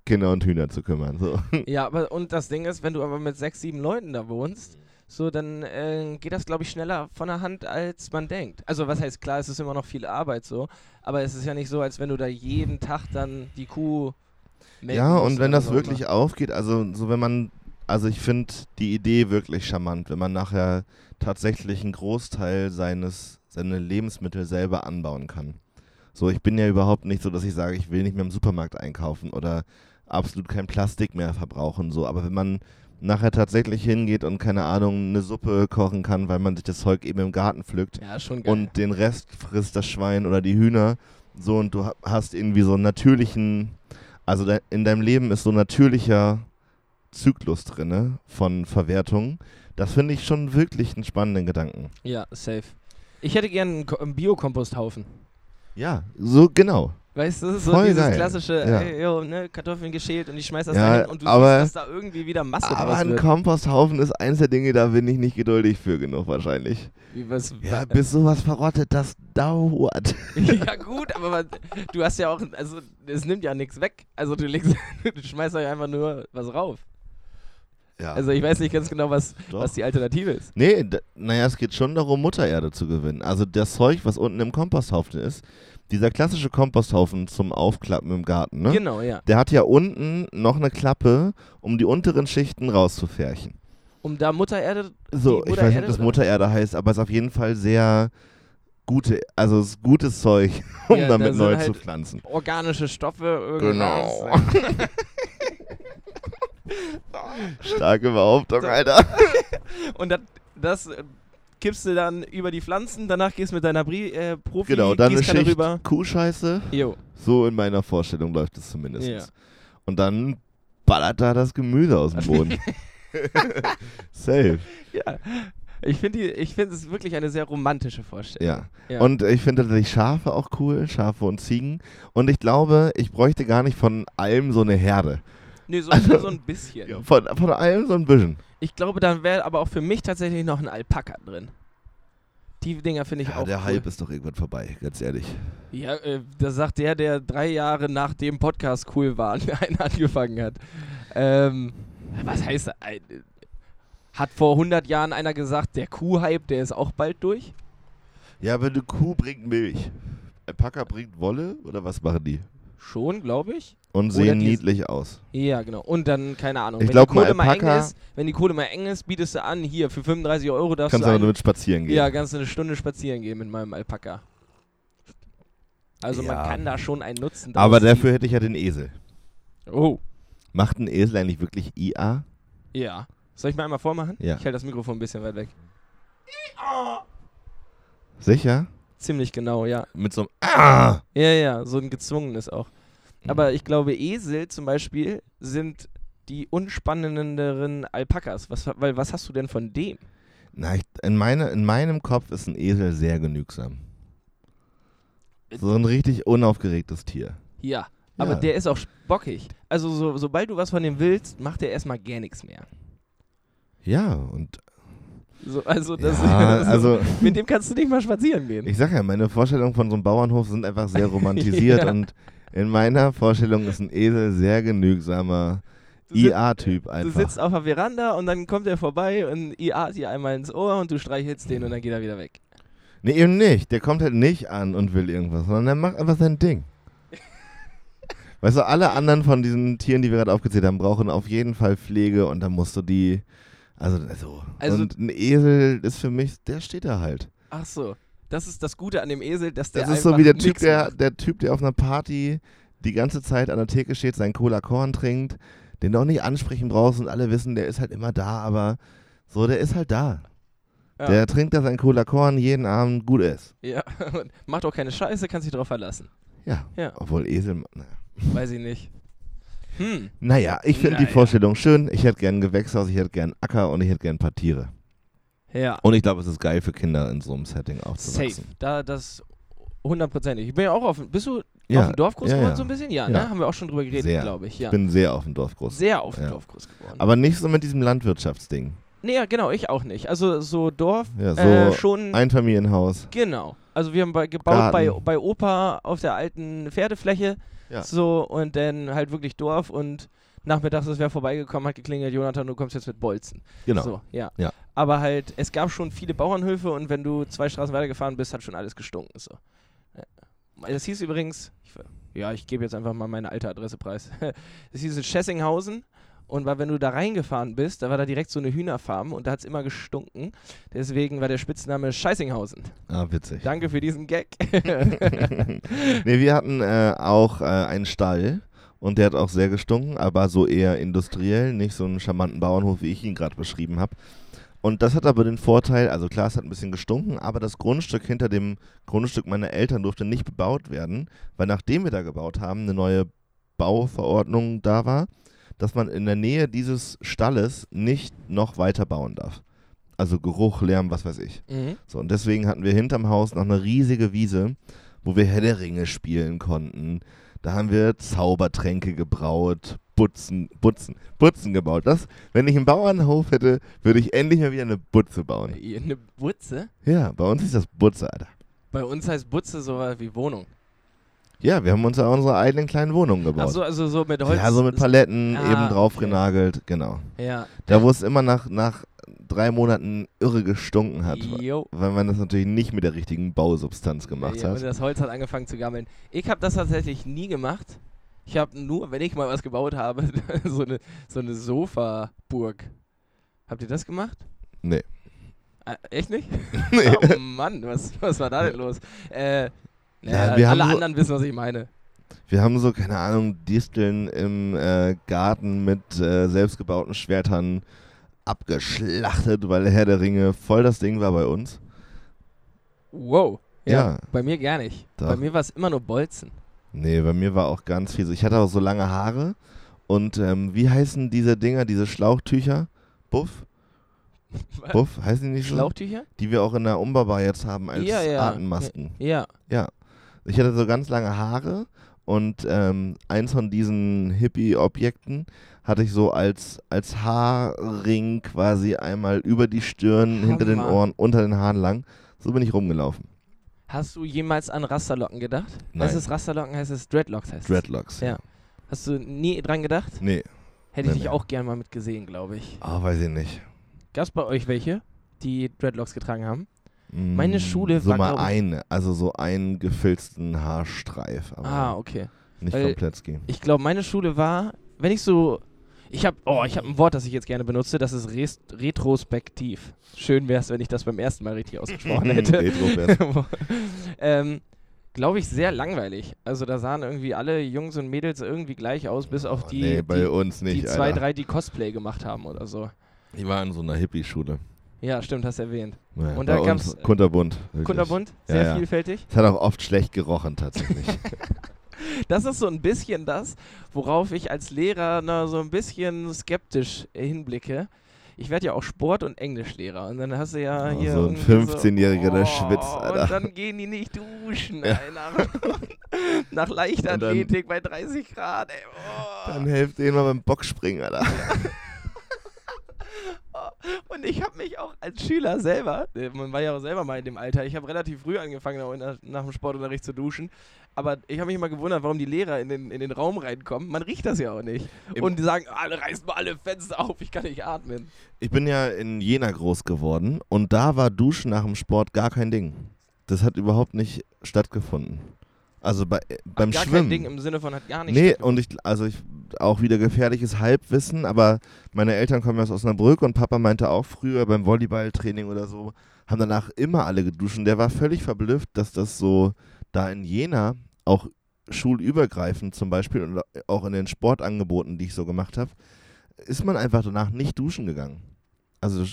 Speaker 2: Kinder und Hühner zu kümmern. So.
Speaker 3: ja, aber und das Ding ist, wenn du aber mit sechs, sieben Leuten da wohnst, so, dann äh, geht das, glaube ich, schneller von der Hand, als man denkt. Also, was heißt, klar, es ist immer noch viel Arbeit so, aber es ist ja nicht so, als wenn du da jeden Tag dann die Kuh
Speaker 2: Ja, und wenn das wirklich
Speaker 3: immer.
Speaker 2: aufgeht, also so wenn man, also ich finde die Idee wirklich charmant, wenn man nachher tatsächlich einen Großteil seines, seine Lebensmittel selber anbauen kann. So, ich bin ja überhaupt nicht so, dass ich sage, ich will nicht mehr im Supermarkt einkaufen oder absolut kein Plastik mehr verbrauchen, so, aber wenn man nachher tatsächlich hingeht und keine Ahnung, eine Suppe kochen kann, weil man sich das Zeug eben im Garten pflückt,
Speaker 3: Ja, schon geil.
Speaker 2: und den Rest frisst das Schwein oder die Hühner. So, und du ha- hast irgendwie so einen natürlichen, also in deinem Leben ist so ein natürlicher Zyklus drinne von Verwertung. Das finde ich schon wirklich einen spannenden Gedanken.
Speaker 3: ja, safe. Ich hätte Ko- einen Biokomposthaufen.
Speaker 2: Ja, so genau.
Speaker 3: Weißt du, so
Speaker 2: Voll
Speaker 3: dieses
Speaker 2: geil.
Speaker 3: klassische,
Speaker 2: Ja.
Speaker 3: ey, yo, ne, Kartoffeln geschält und ich schmeiß das
Speaker 2: Ja,
Speaker 3: hin und du
Speaker 2: aber-
Speaker 3: siehst, dass da irgendwie wieder Masse
Speaker 2: Aber ein
Speaker 3: wird.
Speaker 2: Komposthaufen ist eins der Dinge, da bin ich nicht geduldig für genug wahrscheinlich.
Speaker 3: Wie, was,
Speaker 2: Ja, bis sowas verrottet, das dauert.
Speaker 3: ja gut, aber man, du hast ja auch, also es nimmt ja nichts weg. Also du legst, du schmeißt ja einfach nur was rauf.
Speaker 2: Ja.
Speaker 3: Also ich weiß nicht ganz genau, was,
Speaker 2: Doch.
Speaker 3: was die Alternative ist.
Speaker 2: Nee, naja, es geht schon darum, Muttererde zu gewinnen. Also das Zeug, was unten im Komposthaufen ist, dieser klassische Komposthaufen zum Aufklappen im Garten, ne?
Speaker 3: Genau, ja.
Speaker 2: Der hat ja unten noch eine Klappe, um die unteren Schichten rauszufärchen.
Speaker 3: Um da Muttererde.
Speaker 2: So,
Speaker 3: die
Speaker 2: ich weiß nicht, ob
Speaker 3: Muttererde
Speaker 2: das Muttererde heißt, aber es ist auf jeden Fall sehr gute, also gutes Zeug, um
Speaker 3: Ja, da
Speaker 2: damit
Speaker 3: sind
Speaker 2: neu
Speaker 3: halt
Speaker 2: zu pflanzen.
Speaker 3: organische Stoffe irgendwie
Speaker 2: Genau. Starke Behauptung, Alter.
Speaker 3: Und das, das kippst du dann über die Pflanzen, danach gehst du mit deiner Brie, äh, Profi
Speaker 2: Genau, dann eine Schicht
Speaker 3: rüber.
Speaker 2: Kuhscheiße.
Speaker 3: Jo.
Speaker 2: So in meiner Vorstellung läuft es zumindest.
Speaker 3: Ja.
Speaker 2: Und dann ballert da das Gemüse aus dem Boden. Safe.
Speaker 3: Ja. Ich finde ich find es wirklich eine sehr romantische Vorstellung.
Speaker 2: Ja.
Speaker 3: Ja.
Speaker 2: Und ich finde tatsächlich Schafe auch cool, Schafe und Ziegen. Und ich glaube, ich bräuchte gar nicht von allem so eine Herde.
Speaker 3: Nee, so,
Speaker 2: Also-
Speaker 3: so ein bisschen.
Speaker 2: Von, von allem so ein bisschen.
Speaker 3: Ich glaube, dann wäre aber auch für mich tatsächlich noch ein Alpaka drin. Die Dinger finde ich
Speaker 2: Ja,
Speaker 3: auch
Speaker 2: der
Speaker 3: cool.
Speaker 2: Hype ist doch irgendwann vorbei, ganz ehrlich.
Speaker 3: Ja, äh, das sagt der, der drei Jahre nach dem Podcast cool war und einen angefangen hat. Ähm, was heißt? Ein- Hat vor 100 Jahren einer gesagt, der Kuh-Hype, der ist auch bald durch?
Speaker 2: Ja, aber eine Kuh bringt Milch. Alpaka bringt Wolle oder was machen die?
Speaker 3: Schon, glaube ich.
Speaker 2: Und sehen niedlich aus.
Speaker 3: Ja, genau. Und dann, keine Ahnung,
Speaker 2: Ich
Speaker 3: wenn
Speaker 2: glaub,
Speaker 3: die Kohle mal eng ist, wenn die Kohle mal eng ist, bietest du an, hier, für 35 Euro darfst
Speaker 2: Kannst
Speaker 3: du
Speaker 2: aber
Speaker 3: einen,
Speaker 2: damit spazieren gehen.
Speaker 3: Ja, kannst du eine Stunde spazieren gehen mit meinem Alpaka. Also
Speaker 2: Ja.
Speaker 3: man kann da schon einen Nutzen
Speaker 2: aber dafür hätte ich ja den Esel.
Speaker 3: Oh,
Speaker 2: Macht ein Esel eigentlich wirklich IA?
Speaker 3: ja. Soll ich mal einmal vormachen?
Speaker 2: Ja.
Speaker 3: Ich halte das Mikrofon ein bisschen weit weg.
Speaker 2: Sicher?
Speaker 3: Ziemlich genau, ja.
Speaker 2: Mit so einem Ah!
Speaker 3: Ja, ja, so ein gezwungenes auch.
Speaker 2: Mhm.
Speaker 3: Aber ich glaube, Esel zum Beispiel sind die unspannenderen Alpakas. Was, weil was hast du denn von dem?
Speaker 2: Na, ich, in, meine, in meinem Kopf ist ein Esel sehr genügsam. So ein richtig unaufgeregtes Tier.
Speaker 3: Ja, aber
Speaker 2: Ja.
Speaker 3: der ist auch bockig. Also so, sobald du was von dem willst, macht der erstmal gar nichts mehr.
Speaker 2: Ja, und
Speaker 3: So, also das,
Speaker 2: ja, also
Speaker 3: mit dem kannst du nicht mal spazieren gehen.
Speaker 2: ich sag ja, meine Vorstellungen von so einem Bauernhof sind einfach sehr romantisiert
Speaker 3: Ja.
Speaker 2: und in meiner Vorstellung ist ein Esel sehr genügsamer
Speaker 3: Du
Speaker 2: IA-Typ
Speaker 3: Du
Speaker 2: einfach.
Speaker 3: sitzt auf der Veranda und dann kommt er vorbei und IA dir einmal ins Ohr und du streichelst den und dann geht er wieder weg.
Speaker 2: Nee, eben nicht. Der kommt halt nicht an und will irgendwas, sondern der macht einfach sein Ding. weißt du, alle anderen von diesen Tieren, die wir gerade aufgezählt haben, brauchen auf jeden Fall Pflege und dann musst du die. Also, also,
Speaker 3: Also-
Speaker 2: und ein Esel ist für mich, der steht da halt.
Speaker 3: Ach so. Das ist das Gute an dem Esel, dass der
Speaker 2: Das ist so wie der Typ, der, der Typ, der auf einer Party die ganze Zeit an der Theke steht, seinen Cola Korn trinkt, den du auch nicht ansprechen brauchst und alle wissen, der ist halt immer da, aber so, der ist halt da.
Speaker 3: Ja.
Speaker 2: Der trinkt da sein Cola Korn jeden Abend, gut ist.
Speaker 3: Ja, macht auch keine Scheiße, kannst dich drauf verlassen.
Speaker 2: Ja.
Speaker 3: Ja.
Speaker 2: Obwohl Esel, naja.
Speaker 3: Weiß ich nicht. Hm.
Speaker 2: Naja, ich finde die
Speaker 3: Naja.
Speaker 2: Vorstellung schön. Ich hätte gern ein Gewächshaus, ich hätte gern Acker und ich hätte gern ein paar Tiere.
Speaker 3: Ja.
Speaker 2: Und ich glaube, es ist geil für Kinder in so einem Setting
Speaker 3: Safe.
Speaker 2: aufzuwachsen.
Speaker 3: Da, das hundertprozentig. Ich bin ja auch auf. Bist du
Speaker 2: Ja,
Speaker 3: auf dem Dorf groß
Speaker 2: ja,
Speaker 3: geworden
Speaker 2: ja.
Speaker 3: so ein bisschen? Ja, ne? Haben wir auch schon drüber geredet, glaube ich. Ja.
Speaker 2: Ich bin sehr auf dem Dorf groß.
Speaker 3: sehr auf dem. Dorf groß geworden.
Speaker 2: Aber nicht so mit diesem Landwirtschaftsding.
Speaker 3: nee, ja, genau, ich auch nicht. Also so Dorf
Speaker 2: Ja, so
Speaker 3: äh, schon.
Speaker 2: Einfamilienhaus.
Speaker 3: Genau. Also wir haben bei, gebaut bei, bei Opa auf der alten Pferdefläche.
Speaker 2: Ja.
Speaker 3: So und dann halt wirklich Dorf und nachmittags ist wer vorbeigekommen, hat geklingelt, Jonathan, du kommst jetzt mit Bolzen.
Speaker 2: Genau.
Speaker 3: So, ja.
Speaker 2: Ja.
Speaker 3: Aber halt, es gab schon viele Bauernhöfe und wenn du zwei Straßen weitergefahren bist, hat schon alles gestunken. So. Ja. Das hieß übrigens, ich, ja, ich gebe jetzt einfach mal meine alte Adresse preis. Es hieß in Schessinghausen und weil wenn du da reingefahren bist, da war da direkt so eine Hühnerfarm und da hat es immer gestunken. Deswegen war der Spitzname Scheißinghausen.
Speaker 2: Ah, witzig.
Speaker 3: Danke für diesen Gag.
Speaker 2: nee, wir hatten äh, auch äh, einen Stall und der hat auch sehr gestunken, aber so eher industriell, nicht so einen charmanten Bauernhof, wie ich ihn gerade beschrieben habe. Und das hat aber den Vorteil, also klar, es hat ein bisschen gestunken, aber das Grundstück hinter dem Grundstück meiner Eltern durfte nicht bebaut werden, weil nachdem wir da gebaut haben, eine neue Bauverordnung da war, dass man in der Nähe dieses Stalles nicht noch weiter bauen darf. Also Geruch, Lärm, was weiß ich.
Speaker 3: mhm.
Speaker 2: So, und deswegen hatten wir hinterm Haus noch eine riesige Wiese, wo wir Herr der Ringe spielen konnten. Da haben wir Zaubertränke gebraut, Butzen, Butzen, Butzen gebaut. Das, wenn ich einen Bauernhof hätte, würde ich endlich mal wieder eine Butze bauen.
Speaker 3: Eine Butze?
Speaker 2: Ja, bei uns ist das Butze, Alter.
Speaker 3: Bei uns heißt Butze so wie Wohnung.
Speaker 2: Ja, wir haben uns ja unsere eigenen kleinen Wohnungen gebaut.
Speaker 3: Achso, also so mit Holz.
Speaker 2: ja, so mit Paletten
Speaker 3: Ah,
Speaker 2: eben drauf
Speaker 3: okay.
Speaker 2: genagelt, genau.
Speaker 3: Ja.
Speaker 2: Da wo es immer nach, nach drei Monaten irre gestunken hat,
Speaker 3: Jo.
Speaker 2: weil man das natürlich nicht mit der richtigen Bausubstanz gemacht
Speaker 3: ja, Und
Speaker 2: hat.
Speaker 3: das Holz hat angefangen zu gammeln. Ich habe das tatsächlich nie gemacht. Ich habe nur, wenn ich mal was gebaut habe, so eine, so eine Sofaburg. Habt ihr das gemacht?
Speaker 2: Nee.
Speaker 3: Äh, echt nicht?
Speaker 2: Nee.
Speaker 3: Oh Mann, was, was war da denn los? Äh, naja,
Speaker 2: Ja, wir
Speaker 3: alle
Speaker 2: haben so-
Speaker 3: anderen wissen, was ich meine.
Speaker 2: Wir haben so, keine Ahnung, Disteln im äh, Garten mit äh, selbstgebauten Schwertern abgeschlachtet, weil Herr der Ringe voll das Ding war bei uns.
Speaker 3: Wow. Ja,
Speaker 2: Ja.
Speaker 3: Bei mir gar nicht.
Speaker 2: Doch.
Speaker 3: Bei mir war es immer nur Bolzen.
Speaker 2: Nee, bei mir war auch ganz viel so. Ich hatte auch so lange Haare und ähm, wie heißen diese Dinger, diese Schlauchtücher? Buff? Buff, heißen die nicht so?
Speaker 3: Schlauchtücher?
Speaker 2: Die wir auch in der Umbaubau jetzt haben als
Speaker 3: Ja, ja.
Speaker 2: Atemmasken.
Speaker 3: Ja.
Speaker 2: Ich hatte so ganz lange Haare und ähm, eins von diesen Hippie-Objekten hatte ich so als, als Haarring quasi einmal über die Stirn, hinter den. Ohren, unter den Haaren lang. So bin ich rumgelaufen.
Speaker 3: Hast du jemals an Rasterlocken gedacht?
Speaker 2: Nein.
Speaker 3: Heißt es Rasterlocken, heißt es Dreadlocks heißt.
Speaker 2: Dreadlocks.
Speaker 3: Ja. Hast du nie dran gedacht?
Speaker 2: Nee,
Speaker 3: Hätte ich
Speaker 2: Nee,
Speaker 3: dich
Speaker 2: nee.
Speaker 3: auch gern mal mit gesehen, glaube ich.
Speaker 2: ah, weiß ich nicht.
Speaker 3: Gab es bei euch welche, die Dreadlocks getragen haben? Meine
Speaker 2: Mm,
Speaker 3: Schule
Speaker 2: so
Speaker 3: war,
Speaker 2: mal
Speaker 3: glaub ich-
Speaker 2: eine, also so einen gefilzten Haarstreif, aber
Speaker 3: Ah, okay.
Speaker 2: nicht
Speaker 3: Weil-
Speaker 2: Komplettski.
Speaker 3: Ich glaube, meine Schule war, wenn ich so. Ich habe oh, ich habe ein Wort, das ich jetzt gerne benutze, das ist res retrospektiv. Schön wäre es, wenn ich das beim ersten Mal richtig ausgesprochen hätte.
Speaker 2: Retro-Fest.
Speaker 3: ähm, glaube ich, sehr langweilig. Also da sahen irgendwie alle Jungs und Mädels irgendwie gleich aus, bis auf die,
Speaker 2: nee, bei
Speaker 3: die,
Speaker 2: uns nicht,
Speaker 3: die zwei, drei, die Cosplay gemacht haben oder so.
Speaker 2: Ich war in so einer Hippie-Schule.
Speaker 3: Ja, stimmt, hast erwähnt.
Speaker 2: Ja,
Speaker 3: Und da
Speaker 2: uns
Speaker 3: gab's-
Speaker 2: kunterbunt. wirklich.
Speaker 3: Kunterbunt,
Speaker 2: Ja,
Speaker 3: sehr
Speaker 2: ja.
Speaker 3: vielfältig.
Speaker 2: Es hat auch oft schlecht gerochen, tatsächlich.
Speaker 3: Das ist so ein bisschen das, worauf ich als Lehrer na, so ein bisschen skeptisch äh, hinblicke. Ich werde ja auch Sport- und Englischlehrer und dann hast du ja
Speaker 2: Oh,
Speaker 3: hier.
Speaker 2: so ein
Speaker 3: irgendwie
Speaker 2: 15-Jähriger, der
Speaker 3: oh,
Speaker 2: schwitzt, Alter.
Speaker 3: Und dann gehen die nicht duschen,
Speaker 2: Ja.
Speaker 3: ey, nach, Leichtathletik bei 30 Grad, ey. Oh.
Speaker 2: Dann helft denen mal beim Boxspringen, Alter.
Speaker 3: Und ich habe mich auch als Schüler selber, äh, man war ja auch selber mal in dem Alter, ich habe relativ früh angefangen, nach dem Sportunterricht zu duschen. Aber ich habe mich immer gewundert, warum die Lehrer in den, in den Raum reinkommen. Man riecht das ja auch nicht.
Speaker 2: Im-
Speaker 3: Und die sagen, alle reißt mal alle Fenster auf, ich kann nicht atmen.
Speaker 2: Ich bin ja in Jena groß geworden und da war Duschen nach dem Sport gar kein Ding. Das hat überhaupt nicht stattgefunden. Also bei, äh, beim
Speaker 3: Gar
Speaker 2: Schwimmen.
Speaker 3: kein Ding im Sinne von hat gar nicht
Speaker 2: Nee, und ich, also ich, auch wieder gefährliches Halbwissen, aber meine Eltern kommen aus Osnabrück und Papa meinte auch früher beim Volleyballtraining oder so, haben danach immer alle geduscht und der war völlig verblüfft, dass das so da in Jena auch schulübergreifend zum Beispiel und auch in den Sportangeboten, die ich so gemacht habe, ist man einfach danach nicht duschen gegangen. Also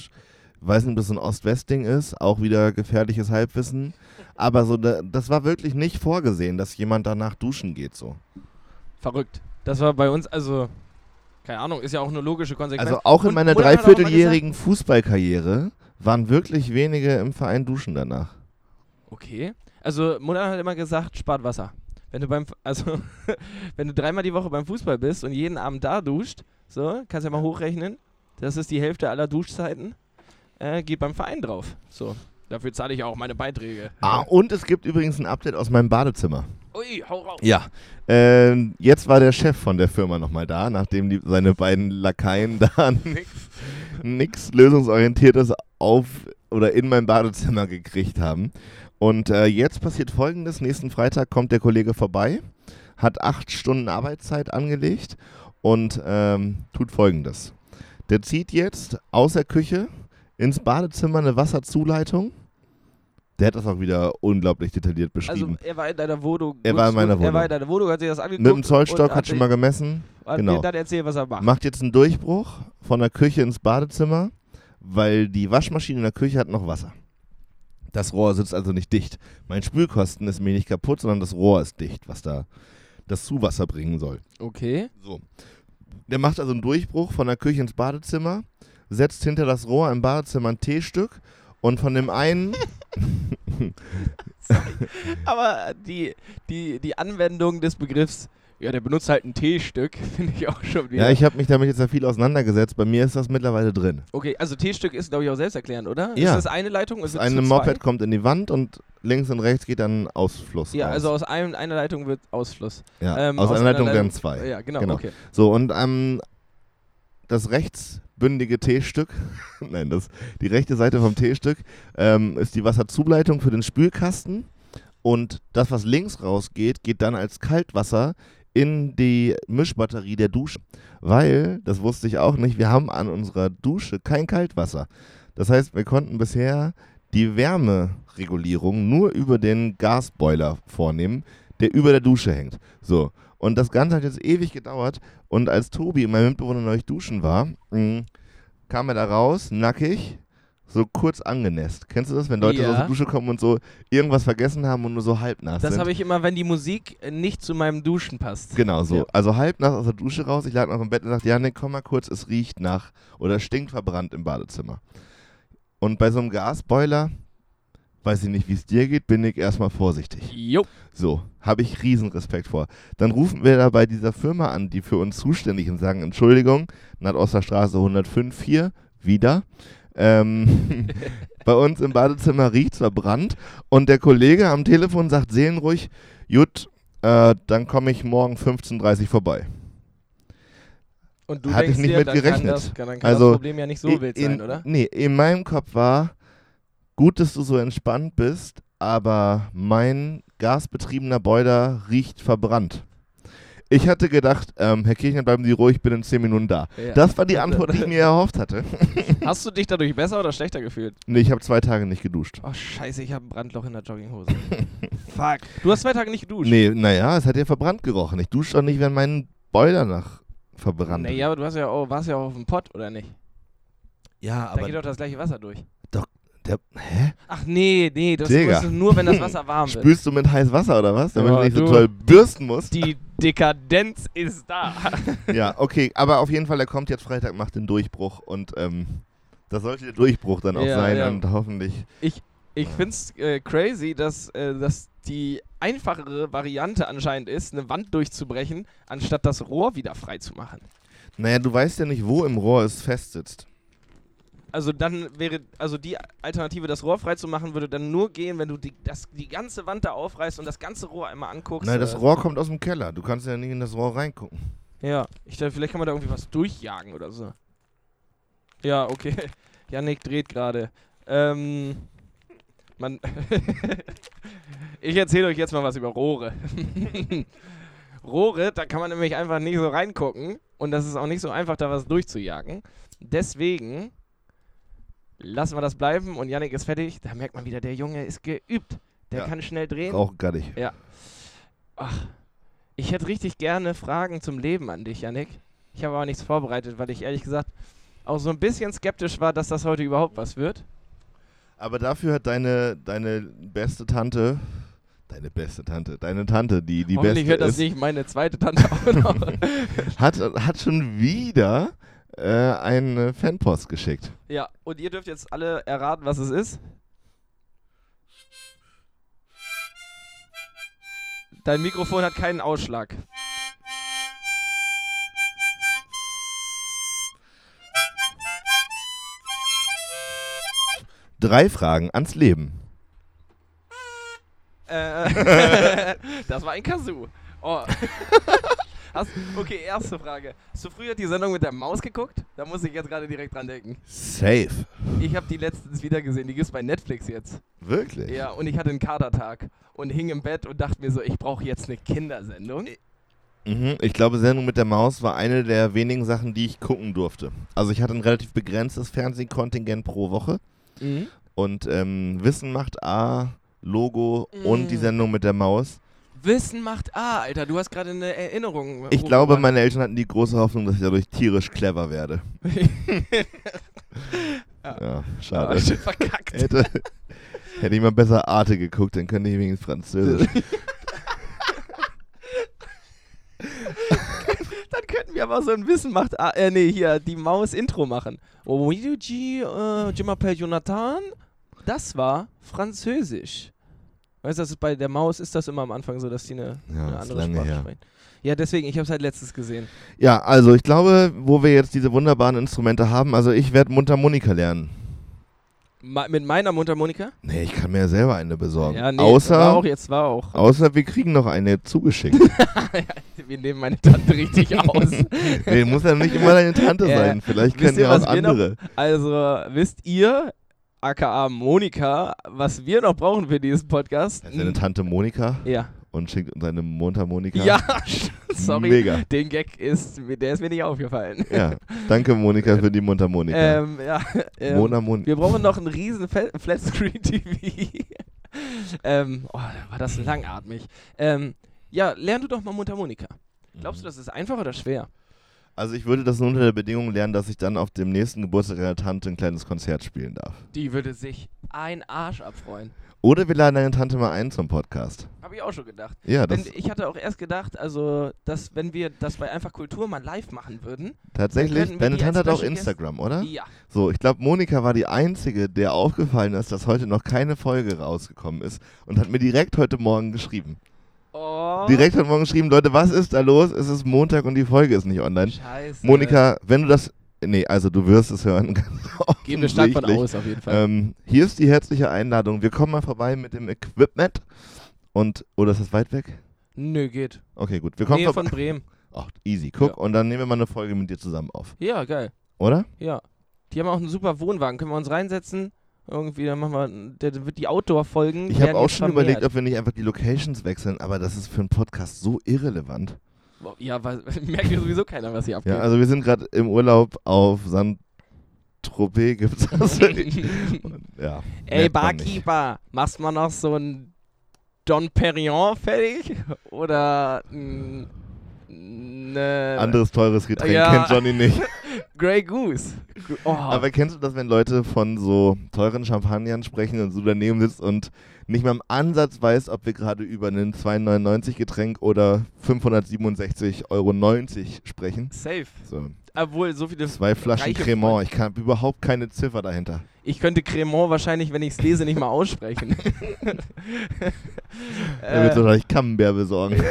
Speaker 2: weiß nicht, ob das ein Ost-West-Ding ist, auch wieder gefährliches Halbwissen, aber so, da, das war wirklich nicht vorgesehen, dass jemand danach duschen geht so.
Speaker 3: Verrückt. Das war bei uns, also, keine Ahnung, ist ja auch eine logische Konsequenz.
Speaker 2: Also auch in
Speaker 3: Und
Speaker 2: meiner dreivierteljährigen Fußballkarriere waren wirklich wenige im Verein duschen danach.
Speaker 3: Okay. Also Mutter hat immer gesagt, spart Wasser. Wenn du beim, also wenn du dreimal die Woche beim Fußball bist und jeden Abend da duscht, so, kannst ja mal hochrechnen. Das ist die Hälfte aller Duschzeiten. Äh, geht beim Verein drauf. So. Dafür zahle ich auch meine Beiträge.
Speaker 2: Ah, und es gibt übrigens ein Update aus meinem Badezimmer.
Speaker 3: Ui, hau raus.
Speaker 2: Ja. Ähm, jetzt war der Chef von der Firma nochmal da, nachdem die, seine beiden Lakaien da nix lösungsorientiertes auf oder in mein Badezimmer gekriegt haben. Und äh, jetzt passiert folgendes: Nächsten Freitag kommt der Kollege vorbei, hat acht Stunden Arbeitszeit angelegt und ähm, tut folgendes. Der zieht jetzt aus der Küche ins Badezimmer eine Wasserzuleitung. Der hat das auch wieder unglaublich detailliert
Speaker 3: Also
Speaker 2: beschrieben.
Speaker 3: er war in deiner Wohnung.
Speaker 2: Er war in meiner
Speaker 3: Er
Speaker 2: Wohnung.
Speaker 3: war in deiner Wohnung, hat sich das angeguckt.
Speaker 2: Mit dem Zollstock, hat schon mal gemessen.
Speaker 3: hat
Speaker 2: genau.
Speaker 3: dann erzählt, was er macht.
Speaker 2: Macht jetzt einen Durchbruch von der Küche ins Badezimmer, weil die Waschmaschine in der Küche hat noch Wasser. Das Rohr sitzt also nicht dicht. Mein Spülkosten ist mir nicht kaputt, sondern das Rohr ist dicht, was da das Zuwasser bringen soll.
Speaker 3: Okay.
Speaker 2: So. Der macht also einen Durchbruch von der Küche ins Badezimmer, setzt hinter das Rohr im Badezimmer ein T-Stück und von dem einen
Speaker 3: Aber die, die, die Anwendung des Begriffs, ja, der benutzt halt ein T-Stück, finde ich auch schon wieder.
Speaker 2: Ja, ich habe mich damit jetzt ja viel auseinandergesetzt. Bei mir ist das mittlerweile drin.
Speaker 3: okay, also T-Stück ist, glaube ich, auch selbsterklärend, oder?
Speaker 2: Ja.
Speaker 3: Ist das eine Leitung? Ist es
Speaker 2: Ein
Speaker 3: zu
Speaker 2: Moped kommt in die Wand und links und rechts geht dann Ausfluss
Speaker 3: Ja,
Speaker 2: raus.
Speaker 3: also aus einem, einer Leitung wird Ausfluss.
Speaker 2: ja,
Speaker 3: ähm,
Speaker 2: aus,
Speaker 3: aus
Speaker 2: einer Leitung werden zwei.
Speaker 3: Ja, genau,
Speaker 2: Genau.
Speaker 3: okay.
Speaker 2: So, und ähm, das rechtsbündige T-Stück, nein, das, die rechte Seite vom T-Stück ähm, ist die Wasserzuleitung für den Spülkasten. Und das, was links rausgeht, geht dann als Kaltwasser in die Mischbatterie der Dusche. Weil, das wusste ich auch nicht, wir haben an unserer Dusche kein Kaltwasser. Das heißt, wir konnten bisher die Wärmeregulierung nur über den Gasboiler vornehmen, der über der Dusche hängt. So. Und das Ganze hat jetzt ewig gedauert. Und als Tobi, mein Mitbewohner, neulich duschen war, mh, kam er da raus, nackig, so kurz angenässt. Kennst du das, wenn Leute
Speaker 3: Ja.
Speaker 2: aus der Dusche kommen und so irgendwas vergessen haben und nur so halbnass
Speaker 3: Das
Speaker 2: sind?
Speaker 3: habe ich immer, wenn die Musik nicht zu meinem Duschen passt.
Speaker 2: Genau so.
Speaker 3: Ja.
Speaker 2: Also halbnass aus der Dusche raus. Ich lag noch im Bett und dachte, Janik, komm mal kurz, es riecht nach oder stinkt verbrannt im Badezimmer. Und bei so einem Gasboiler, weiß ich nicht, wie es dir geht, bin ich erstmal vorsichtig.
Speaker 3: Jo.
Speaker 2: So, habe ich riesen Respekt vor. Dann rufen wir da bei dieser Firma an, die für uns zuständig ist und sagen, Entschuldigung, Nordosterstraße 105 hier, wieder. Ähm, bei uns im Badezimmer riecht verbrannt und der Kollege am Telefon sagt seelenruhig, Jut, äh, dann komme ich morgen 15.30 Uhr vorbei.
Speaker 3: Und du
Speaker 2: Hatte ich nicht
Speaker 3: dir,
Speaker 2: mit gerechnet.
Speaker 3: Kann das, kann, dann kann
Speaker 2: Also,
Speaker 3: das Problem ja nicht so
Speaker 2: in,
Speaker 3: wild sein,
Speaker 2: in,
Speaker 3: oder?
Speaker 2: Nee, in meinem Kopf war, gut, dass du so entspannt bist, aber mein gasbetriebener Boiler riecht verbrannt. Ich hatte gedacht, ähm, Herr Kirchner, bleiben Sie ruhig, ich bin in 10 Minuten da.
Speaker 3: Ja.
Speaker 2: Das war die Antwort, die ich mir erhofft hatte.
Speaker 3: Hast du dich dadurch besser oder schlechter gefühlt?
Speaker 2: Nee, ich habe zwei Tage nicht geduscht.
Speaker 3: Oh, scheiße, ich habe ein Brandloch in der Jogginghose. Fuck. Du hast zwei Tage nicht geduscht.
Speaker 2: Nee, naja, es hat ja verbrannt gerochen. Ich dusche doch nicht, wenn mein Boiler nach verbrannt
Speaker 3: Naja, aber du hast ja auch, warst ja auch auf dem Pott, oder nicht?
Speaker 2: Ja,
Speaker 3: da geht doch das gleiche Wasser durch.
Speaker 2: Der, hä?
Speaker 3: Ach nee, nee, das
Speaker 2: Digga.
Speaker 3: ist nur, wenn das Wasser warm wird.
Speaker 2: Spülst du mit heißem Wasser oder was? Damit
Speaker 3: Ja,
Speaker 2: du nicht so
Speaker 3: du.
Speaker 2: toll bürsten musst?
Speaker 3: Die Dekadenz ist da.
Speaker 2: Ja, okay, aber auf jeden Fall, er kommt jetzt Freitag, macht den Durchbruch und ähm, das sollte der Durchbruch dann auch
Speaker 3: Ja,
Speaker 2: sein
Speaker 3: ja.
Speaker 2: und hoffentlich.
Speaker 3: Ich find's äh, crazy, dass, äh, dass die einfachere Variante anscheinend ist, eine Wand durchzubrechen, anstatt das Rohr wieder frei zu machen.
Speaker 2: Naja, du weißt ja nicht, wo im Rohr es festsitzt.
Speaker 3: Also dann wäre, also die Alternative, das Rohr frei zu machen, würde dann nur gehen, wenn du die, das, die ganze Wand da aufreißt und das ganze Rohr einmal anguckst.
Speaker 2: Nein, das
Speaker 3: äh,
Speaker 2: Rohr kommt aus dem Keller. Du kannst ja nicht in das Rohr reingucken.
Speaker 3: Ja, ich dachte, vielleicht kann man da irgendwie was durchjagen oder so. Ja, okay. Yannick dreht gerade. Ähm, man ich erzähle euch jetzt mal was über Rohre. Rohre, da kann man nämlich einfach nicht so reingucken und das ist auch nicht so einfach, da was durchzujagen. Deswegen lassen wir das bleiben und Yannick ist fertig. Da merkt man wieder, der Junge ist geübt. Der
Speaker 2: Ja.
Speaker 3: kann schnell drehen.
Speaker 2: Braucht gar nicht.
Speaker 3: Ach, ich hätte richtig gerne Fragen zum Leben an dich, Yannick. Ich habe aber nichts vorbereitet, weil ich ehrlich gesagt auch so ein bisschen skeptisch war, dass das heute überhaupt was wird.
Speaker 2: Aber dafür hat deine, deine beste Tante, deine beste Tante, deine Tante, die die
Speaker 3: Hoffentlich
Speaker 2: beste
Speaker 3: hört das
Speaker 2: ist,
Speaker 3: nicht meine zweite Tante auch noch.
Speaker 2: hat, hat schon wieder äh, eine Fanpost geschickt.
Speaker 3: ja, und ihr dürft jetzt alle erraten, was es ist. Dein Mikrofon hat keinen Ausschlag.
Speaker 2: Drei Fragen ans Leben.
Speaker 3: Äh, das war ein Kazoo. Oh. Hast, okay, erste Frage. Hast du früher die Sendung mit der Maus geguckt? Da muss ich jetzt gerade direkt dran denken.
Speaker 2: Safe.
Speaker 3: Ich habe die letztens wieder gesehen. Die gibt's bei Netflix jetzt.
Speaker 2: Wirklich?
Speaker 3: Ja, und ich hatte einen Katertag und hing im Bett und dachte mir so, ich brauche jetzt eine Kindersendung.
Speaker 2: Mhm, ich glaube, Sendung mit der Maus war eine der wenigen Sachen, die ich gucken durfte. Also ich hatte ein relativ begrenztes Fernsehkontingent pro Woche
Speaker 3: Mhm.
Speaker 2: und ähm, Wissen macht A, Logo und die
Speaker 3: Mm.
Speaker 2: Sendung mit der Maus.
Speaker 3: Wissen macht A, Alter. Du hast gerade eine Erinnerung.
Speaker 2: Ich glaube, meine Eltern hatten die große Hoffnung, dass ich dadurch tierisch clever werde.
Speaker 3: Ja.
Speaker 2: Ja, schade.
Speaker 3: shit, verkackt.
Speaker 2: hätte, hätte ich mal besser Arte geguckt, dann könnte ich wenigstens Französisch.
Speaker 3: Dann könnten wir aber so ein Wissen macht A, äh, nee, hier, die Maus-Intro machen. Oh, oui, euh, je m'appelle Jonathan. Das war Französisch. Weißt du, das ist bei der Maus ist das immer am Anfang so, dass die eine,
Speaker 2: Ja,
Speaker 3: eine andere Sprache
Speaker 2: her.
Speaker 3: sprechen. Ja, deswegen, ich habe es halt letztens gesehen.
Speaker 2: Ja, also ich glaube, wo wir jetzt diese wunderbaren Instrumente haben, also ich werde Mundharmonika lernen.
Speaker 3: Ma mit meiner Mundharmonika?
Speaker 2: Nee, ich kann mir ja selber eine besorgen.
Speaker 3: Ja, nee,
Speaker 2: außer,
Speaker 3: war auch, jetzt war auch.
Speaker 2: außer wir kriegen noch eine zugeschickt.
Speaker 3: Wir nehmen meine Tante richtig aus.
Speaker 2: nee, muss ja nicht immer deine Tante sein. Vielleicht kennen
Speaker 3: ihr,
Speaker 2: ja auch
Speaker 3: was wir noch-
Speaker 2: andere.
Speaker 3: Also, wisst ihr, aka Monika, was wir noch brauchen für diesen Podcast?
Speaker 2: Das ist deine Tante Monika
Speaker 3: Ja.
Speaker 2: und schickt uns eine Mundharmonika.
Speaker 3: Ja, sorry.
Speaker 2: Mega.
Speaker 3: Den Gag ist, der ist mir nicht aufgefallen.
Speaker 2: Ja, danke Monika für die Mundharmonika.
Speaker 3: Ähm, ja. Ähm,
Speaker 2: Mona Mon
Speaker 3: wir brauchen noch einen riesen Flatscreen-TV. ähm, oh, war das langatmig. Ähm, ja, lern du doch mal Mundharmonika. Glaubst du, das ist einfach oder schwer?
Speaker 2: Also ich würde das nur unter der Bedingung lernen, dass ich dann auf dem nächsten Geburtstag einer Tante ein kleines Konzert spielen darf.
Speaker 3: Die würde sich ein Arsch abfreuen.
Speaker 2: Oder wir laden deine Tante mal ein zum Podcast.
Speaker 3: Habe ich auch schon gedacht.
Speaker 2: Ja,
Speaker 3: Wenn,
Speaker 2: das
Speaker 3: ich hatte auch erst gedacht, also, dass wenn wir das bei Einfach Kultur mal live machen würden.
Speaker 2: tatsächlich. Deine Tante hat auch Instagram, oder?
Speaker 3: Ja.
Speaker 2: So, ich glaube, Monika war die einzige, der aufgefallen ist, dass heute noch keine Folge rausgekommen ist und hat mir direkt heute Morgen geschrieben.
Speaker 3: Oh.
Speaker 2: Direkt heute Morgen geschrieben, Leute, was ist da los? Es ist Montag und die Folge ist nicht online.
Speaker 3: Scheiße.
Speaker 2: Monika, wenn du das. Nee, also du wirst es hören.
Speaker 3: Geben wir stark von aus, auf jeden Fall.
Speaker 2: Ähm, hier ist die herzliche Einladung. Wir kommen mal vorbei mit dem Equipment. Und, oder ist das weit weg?
Speaker 3: Nö, geht.
Speaker 2: Okay, gut. Wir kommen
Speaker 3: Nähe von Bremen.
Speaker 2: Ach, easy. Guck,
Speaker 3: Ja.
Speaker 2: und dann nehmen wir mal eine Folge mit dir zusammen auf.
Speaker 3: Ja, geil.
Speaker 2: Oder?
Speaker 3: Ja. Die haben auch einen super Wohnwagen. Können wir uns reinsetzen? Irgendwie, dann machen wir, der, wird die Outdoor-Folgen.
Speaker 2: Ich habe auch schon
Speaker 3: vermehrt.
Speaker 2: überlegt, ob wir nicht einfach die Locations wechseln, aber das ist für einen Podcast so irrelevant.
Speaker 3: Ja, weil merkt ja sowieso keiner, was hier abgeht.
Speaker 2: Ja, also wir sind gerade im Urlaub auf Saint-Tropez, gibt's das? ja.
Speaker 3: Ey. Barkeeper, machst mal noch so ein Don Perignon fertig? Oder ein ne
Speaker 2: Anderes teures Getränk
Speaker 3: Ja.
Speaker 2: kennt Johnny nicht.
Speaker 3: Grey Goose? Oh,
Speaker 2: Aber kennst du das, wenn Leute von so teuren Champagnern sprechen und du daneben sitzt und nicht mal im Ansatz weißt, ob wir gerade über einen 2,99 Getränk oder 567,90 Euro sprechen?
Speaker 3: safe.
Speaker 2: So,
Speaker 3: Obwohl, so viele.
Speaker 2: zwei Flaschen Cremant. Ich habe überhaupt keine Ziffer dahinter.
Speaker 3: Ich könnte Cremant wahrscheinlich, wenn ich es lese, nicht mal aussprechen.
Speaker 2: Er wird
Speaker 3: äh,
Speaker 2: wahrscheinlich Camembert besorgen.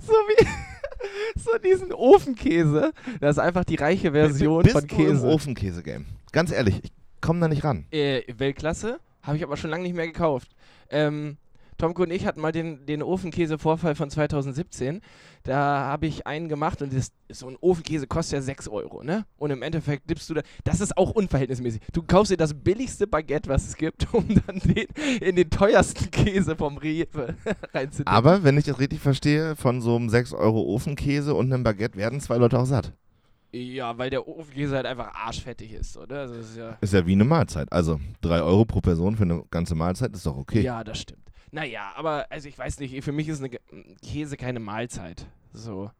Speaker 3: so wie. So diesen Ofenkäse. Das ist einfach die reiche Version
Speaker 2: Bist
Speaker 3: von
Speaker 2: du im
Speaker 3: Käse.
Speaker 2: Ofenkäse-Game? Ganz ehrlich, ich komme da nicht ran.
Speaker 3: Äh, Weltklasse. Habe ich aber schon lange nicht mehr gekauft. Ähm, Tomko und ich hatten mal den, den Ofenkäse-Vorfall von 2017. Da habe ich einen gemacht und das, so ein Ofenkäse kostet ja 6 Euro, ne? Und im Endeffekt dippst du da. Das ist auch unverhältnismäßig. Du kaufst dir das billigste Baguette, was es gibt, um dann den, in den teuersten Käse vom Rewe reinzudippen.
Speaker 2: Aber wenn ich das richtig verstehe, von so einem 6 Euro Ofenkäse und einem Baguette werden zwei Leute auch satt.
Speaker 3: Ja, weil der Ofenkäse halt einfach arschfettig ist, oder? Also ist ja.
Speaker 2: Ist ja wie eine Mahlzeit. Also 3 Euro pro Person für eine ganze Mahlzeit ist doch okay.
Speaker 3: Ja, das stimmt. Naja, aber also ich weiß nicht, für mich ist eine Käse keine Mahlzeit. So.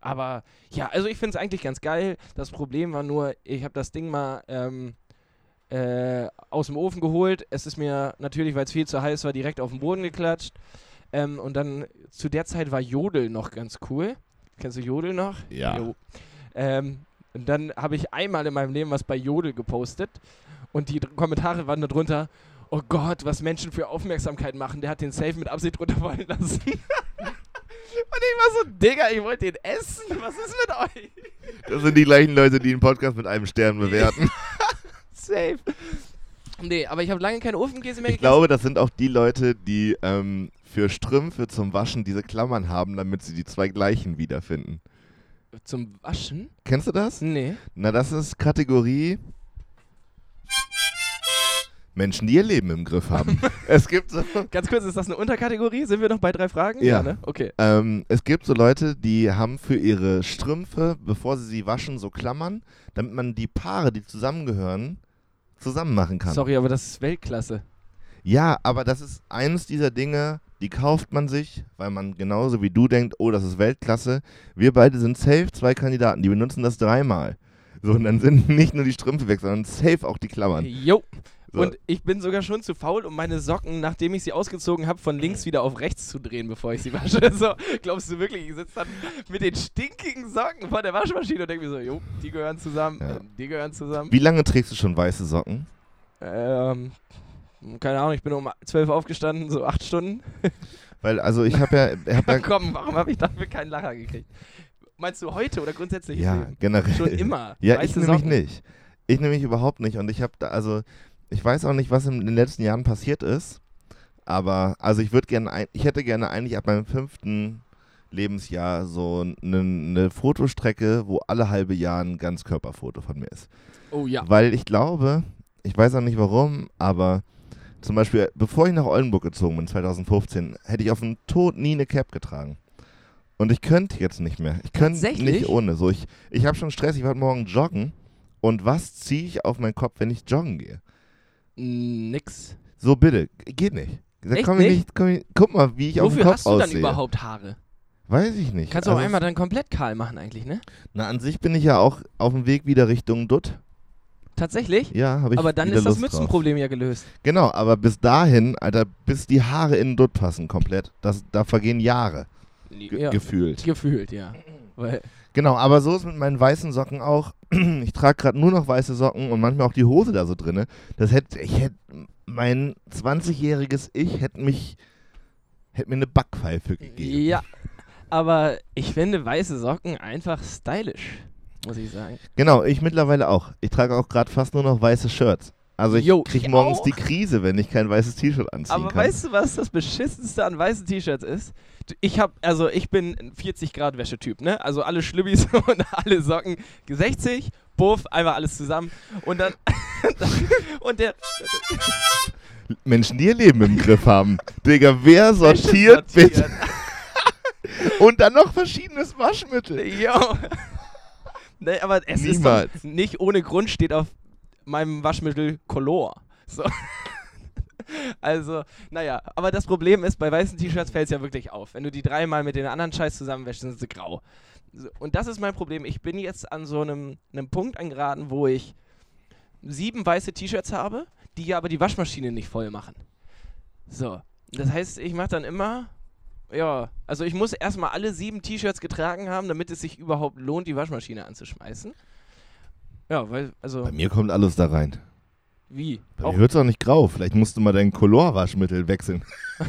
Speaker 3: Aber ja, also ich finde es eigentlich ganz geil. Das Problem war nur, ich habe das Ding mal ähm, äh, aus dem Ofen geholt. Es ist mir natürlich, weil es viel zu heiß war, direkt auf den Boden geklatscht. Ähm, und dann zu der Zeit war Jodel noch ganz cool. Kennst du Jodel noch?
Speaker 2: Ja.
Speaker 3: Ähm, und dann habe ich einmal in meinem Leben was bei Jodel gepostet. Und die Kommentare waren darunter, oh Gott, was Menschen für Aufmerksamkeit machen, der hat den Safe mit Absicht runterfallen lassen. Und ich war so, Digga, ich wollte den essen. Was ist mit euch?
Speaker 2: Das sind die gleichen Leute, die einen Podcast mit einem Stern bewerten.
Speaker 3: Safe. Nee, aber ich habe lange keinen Ofenkäse mehr
Speaker 2: Ich
Speaker 3: gegessen.
Speaker 2: glaube, das sind auch die Leute, die ähm, für Strümpfe zum Waschen diese Klammern haben, damit sie die zwei gleichen wiederfinden.
Speaker 3: Zum Waschen?
Speaker 2: Kennst du das?
Speaker 3: Nee.
Speaker 2: Na, das ist Kategorie Menschen, die ihr Leben im Griff haben. es gibt so,
Speaker 3: Ganz kurz, ist das eine Unterkategorie? Sind wir noch bei drei Fragen?
Speaker 2: Ja.
Speaker 3: ne? Okay.
Speaker 2: ähm, es gibt so Leute, die haben für ihre Strümpfe, bevor sie sie waschen, so Klammern, damit man die Paare, die zusammengehören, zusammen machen kann.
Speaker 3: Sorry, aber das ist Weltklasse.
Speaker 2: Ja, aber das ist eines dieser Dinge, die kauft man sich, weil man genauso wie du denkt, oh, das ist Weltklasse. Wir beide sind safe zwei Kandidaten, die benutzen das dreimal. So, und dann sind nicht nur die Strümpfe weg, sondern safe auch die Klammern.
Speaker 3: Jo.
Speaker 2: So.
Speaker 3: Und ich bin sogar schon zu faul, um meine Socken, nachdem ich sie ausgezogen habe, von links wieder auf rechts zu drehen, bevor ich sie wasche. So, glaubst du wirklich, ich sitze dann mit den stinkigen Socken vor der Waschmaschine und denke mir so, jo, die gehören zusammen,
Speaker 2: Ja.
Speaker 3: äh, die gehören zusammen.
Speaker 2: Wie lange trägst du schon weiße Socken?
Speaker 3: Ähm, keine Ahnung, ich bin um 12 aufgestanden, so 8 Stunden.
Speaker 2: Weil, also ich habe ja, hab ja,
Speaker 3: Komm, warum habe ich dafür keinen Lacher gekriegt? Meinst du heute oder grundsätzlich?
Speaker 2: ja, generell.
Speaker 3: Schon immer.
Speaker 2: Ja,
Speaker 3: Weiße
Speaker 2: ich nämlich
Speaker 3: Socken.
Speaker 2: nicht. Ich nämlich überhaupt nicht. Und ich habe da, also, ich weiß auch nicht, was in den letzten Jahren passiert ist. Aber, also ich würde gerne, ich hätte gerne eigentlich ab meinem fünften Lebensjahr so eine ne Fotostrecke, wo alle halbe Jahr ein Ganzkörperfoto von mir ist.
Speaker 3: Oh ja.
Speaker 2: Weil ich glaube, ich weiß auch nicht warum, aber zum Beispiel, bevor ich nach Oldenburg gezogen bin, 2015, hätte ich auf den Tod nie eine Cap getragen. Und ich könnte jetzt nicht mehr. Ich könnte nicht ohne. So, ich ich habe schon Stress, ich war heute Morgen joggen. Und was ziehe ich auf meinen Kopf, wenn ich joggen gehe?
Speaker 3: Nix.
Speaker 2: So bitte, geht nicht. Da
Speaker 3: Echt
Speaker 2: komm ich
Speaker 3: nicht?
Speaker 2: nicht komm ich, guck mal, wie ich auf
Speaker 3: Wofür
Speaker 2: dem Kopf
Speaker 3: hast du dann
Speaker 2: aussehe.
Speaker 3: überhaupt Haare?
Speaker 2: Weiß ich nicht.
Speaker 3: Kannst du auch
Speaker 2: Also,
Speaker 3: einmal dann komplett kahl machen eigentlich, ne?
Speaker 2: Na, an sich bin ich ja auch auf dem Weg wieder Richtung Dutt.
Speaker 3: Tatsächlich?
Speaker 2: Ja, habe ich
Speaker 3: Aber dann ist das
Speaker 2: Lust drauf.
Speaker 3: Mützenproblem ja gelöst.
Speaker 2: Genau, aber bis dahin, Alter, bis die Haare in den Dutt passen komplett, das, da vergehen Jahre, ge
Speaker 3: Ja,
Speaker 2: gefühlt.
Speaker 3: gefühlt, ja. Weil,
Speaker 2: Genau, aber so ist mit meinen weißen Socken auch. Ich trage gerade nur noch weiße Socken und manchmal auch die Hose da so drinne. Das hätte, ich hätte, mein 20-jähriges Ich hätte mich, hätte mir eine Backpfeife gegeben.
Speaker 3: ja. Aber ich finde weiße Socken einfach stylisch, muss ich sagen.
Speaker 2: Genau, ich mittlerweile auch. Ich trage auch gerade fast nur noch weiße Shirts. Also ich
Speaker 3: Jo,
Speaker 2: kriege
Speaker 3: ich
Speaker 2: morgens
Speaker 3: auch.
Speaker 2: die Krise, wenn ich kein weißes T-Shirt anziehen
Speaker 3: Aber
Speaker 2: kann.
Speaker 3: weißt du, was das beschissenste an weißen T-Shirts ist? Ich habe, also ich bin ein 40 Grad Wäschetyp, ne? Also alle Schlübbis und alle Socken 60, Buff, einmal alles zusammen und dann und der
Speaker 2: Menschen, die ihr Leben im Griff haben. Digga, wer sortiert
Speaker 3: Wäsche
Speaker 2: bitte? Und dann noch verschiedenes Waschmittel.
Speaker 3: Jo. nee, aber es
Speaker 2: Niemals.
Speaker 3: ist nicht ohne Grund steht auf meinem Waschmittel Color. So. Also, naja, aber das Problem ist, bei weißen T-Shirts fällt es ja wirklich auf. Wenn du die dreimal mit den anderen Scheiß zusammenwäschst, sind sie grau. Und das ist mein Problem. Ich bin jetzt an so einem, einem Punkt angeraten, wo ich sieben weiße T-Shirts habe, die aber die Waschmaschine nicht voll machen. So. Das heißt, ich mache dann immer, ja, also ich muss erstmal alle sieben T-Shirts getragen haben, damit es sich überhaupt lohnt, die Waschmaschine anzuschmeißen. Ja, weil, also,
Speaker 2: Bei mir kommt alles da rein.
Speaker 3: wie?
Speaker 2: Bei
Speaker 3: Auch
Speaker 2: mir wird es auch nicht grau. Vielleicht musst du mal dein Color-Waschmittel wechseln.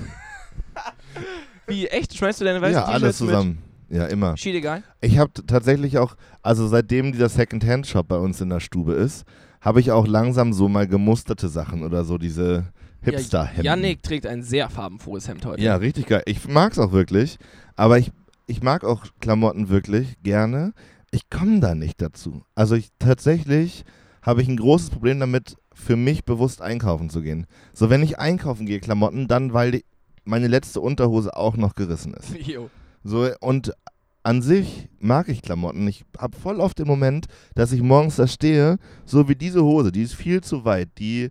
Speaker 3: Wie, echt? Schmeißt du deine weißen
Speaker 2: ja, alles zusammen. Ja, immer.
Speaker 3: mit? Schied egal.
Speaker 2: Ich habe tatsächlich auch, also seitdem dieser Second-Hand-Shop bei uns in der Stube ist, habe ich auch langsam so mal gemusterte Sachen oder so diese Hipster-Hemden.
Speaker 3: Ja, Janik trägt ein sehr farbenfrohes Hemd heute.
Speaker 2: Ja, richtig geil. Ich mag es auch wirklich, aber ich, ich mag auch Klamotten wirklich gerne. Ich komme da nicht dazu. Also ich tatsächlich habe ich ein großes Problem damit, für mich bewusst einkaufen zu gehen. So, wenn ich einkaufen gehe, Klamotten, dann weil die, meine letzte Unterhose auch noch gerissen ist.
Speaker 3: Jo.
Speaker 2: So, und an sich mag ich Klamotten. Ich habe voll oft den Moment, dass ich morgens da stehe, so wie diese Hose, die ist viel zu weit. Die,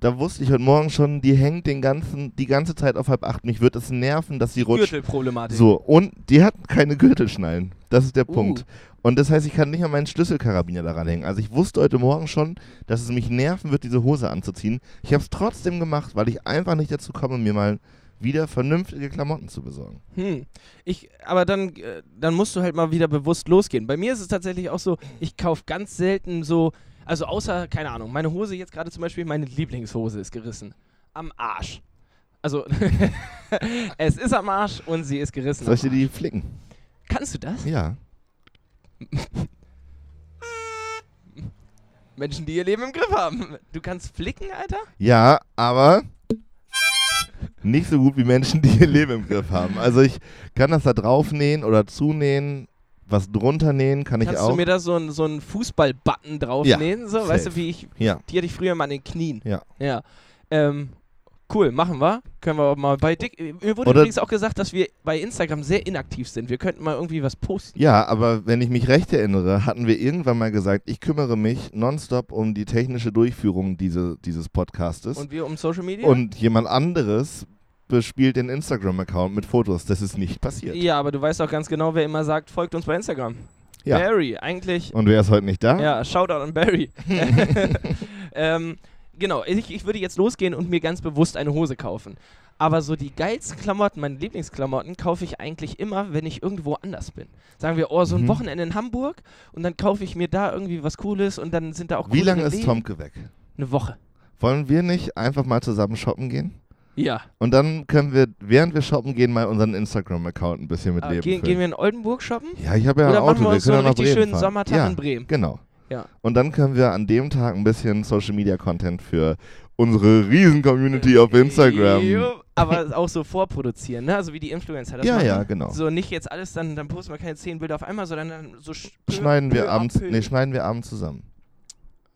Speaker 2: da wusste ich heute Morgen schon, die hängt den ganzen, die ganze Zeit auf halb acht. Mich wird es nerven, dass sie rutscht.
Speaker 3: Gürtelproblematik.
Speaker 2: So, und die hat keine Gürtelschnallen. Das ist der
Speaker 3: Uh.
Speaker 2: Punkt. Und das heißt, ich kann nicht an meinen Schlüsselkarabiner daran hängen. Also ich wusste heute Morgen schon, dass es mich nerven wird, diese Hose anzuziehen. Ich habe es trotzdem gemacht, weil ich einfach nicht dazu komme, mir mal wieder vernünftige Klamotten zu besorgen.
Speaker 3: Hm. Ich, aber dann, äh, dann musst du halt mal wieder bewusst losgehen. Bei mir ist es tatsächlich auch so, ich kaufe ganz selten so, also außer, keine Ahnung, meine Hose jetzt gerade zum Beispiel, meine Lieblingshose ist gerissen. Am Arsch. Also, es ist am Arsch und sie ist gerissen.
Speaker 2: Soll ich dir die flicken?
Speaker 3: Kannst du das?
Speaker 2: Ja.
Speaker 3: Menschen, die ihr Leben im Griff haben. Du kannst flicken, Alter?
Speaker 2: Ja, aber nicht so gut wie Menschen, die ihr Leben im Griff haben. Also ich kann das da drauf nähen oder zunähen, was drunter nähen kann ich
Speaker 3: Kannst
Speaker 2: auch.
Speaker 3: du mir da so einen so einen Fußball-Button draufnähen? so? Weißt du, wie ich.
Speaker 2: ja,
Speaker 3: Die hatte ich früher mal an den Knien.
Speaker 2: Ja.
Speaker 3: Ja. Ähm, cool, machen wir. Können wir auch mal bei Dick. Mir wurde
Speaker 2: Oder-
Speaker 3: übrigens auch gesagt, dass wir bei Instagram sehr inaktiv sind. Wir könnten mal irgendwie was posten.
Speaker 2: ja, aber wenn ich mich recht erinnere, hatten wir irgendwann mal gesagt, ich kümmere mich nonstop um die technische Durchführung diese, dieses Podcastes
Speaker 3: Und wir um Social Media?
Speaker 2: und jemand anderes bespielt den Instagram-Account mit Fotos. Das ist nicht passiert.
Speaker 3: ja, aber du weißt auch ganz genau, wer immer sagt, folgt uns bei Instagram.
Speaker 2: Ja.
Speaker 3: Barry, eigentlich.
Speaker 2: Und wer ist heute nicht da?
Speaker 3: Ja, Shoutout an Barry. ähm, genau, ich, ich würde jetzt losgehen und mir ganz bewusst eine Hose kaufen. Aber so die geilsten Klamotten, meine Lieblingsklamotten, kaufe ich eigentlich immer, wenn ich irgendwo anders bin. Sagen wir, oh, so ein
Speaker 2: Mhm.
Speaker 3: Wochenende in Hamburg und dann kaufe ich mir da irgendwie was Cooles und dann sind da auch
Speaker 2: Wie lange ist. Tomke weg?
Speaker 3: Eine Woche.
Speaker 2: Wollen wir nicht einfach mal zusammen shoppen gehen?
Speaker 3: Ja.
Speaker 2: Und dann können wir, während wir shoppen gehen, mal unseren Instagram-Account ein bisschen mit
Speaker 3: Äh,
Speaker 2: Leben
Speaker 3: gehen,
Speaker 2: füllen.
Speaker 3: gehen wir in Oldenburg shoppen?
Speaker 2: ja, ich habe ja
Speaker 3: Oder
Speaker 2: ein
Speaker 3: machen
Speaker 2: Auto,
Speaker 3: wir
Speaker 2: wir
Speaker 3: uns so einen richtig schönen
Speaker 2: fahren.
Speaker 3: Sommertag
Speaker 2: ja,
Speaker 3: in Bremen?
Speaker 2: genau.
Speaker 3: Ja.
Speaker 2: Und dann können wir an dem Tag ein bisschen Social Media Content für unsere Riesen-Community auf Instagram.
Speaker 3: Aber auch so vorproduzieren, ne? Also wie die Influencer das
Speaker 2: Ja,
Speaker 3: machen.
Speaker 2: ja, genau.
Speaker 3: So nicht jetzt alles, dann, dann posten wir keine zehn Bilder auf einmal, sondern dann so
Speaker 2: Schneiden wir abends, nee, schneiden wir abends zusammen.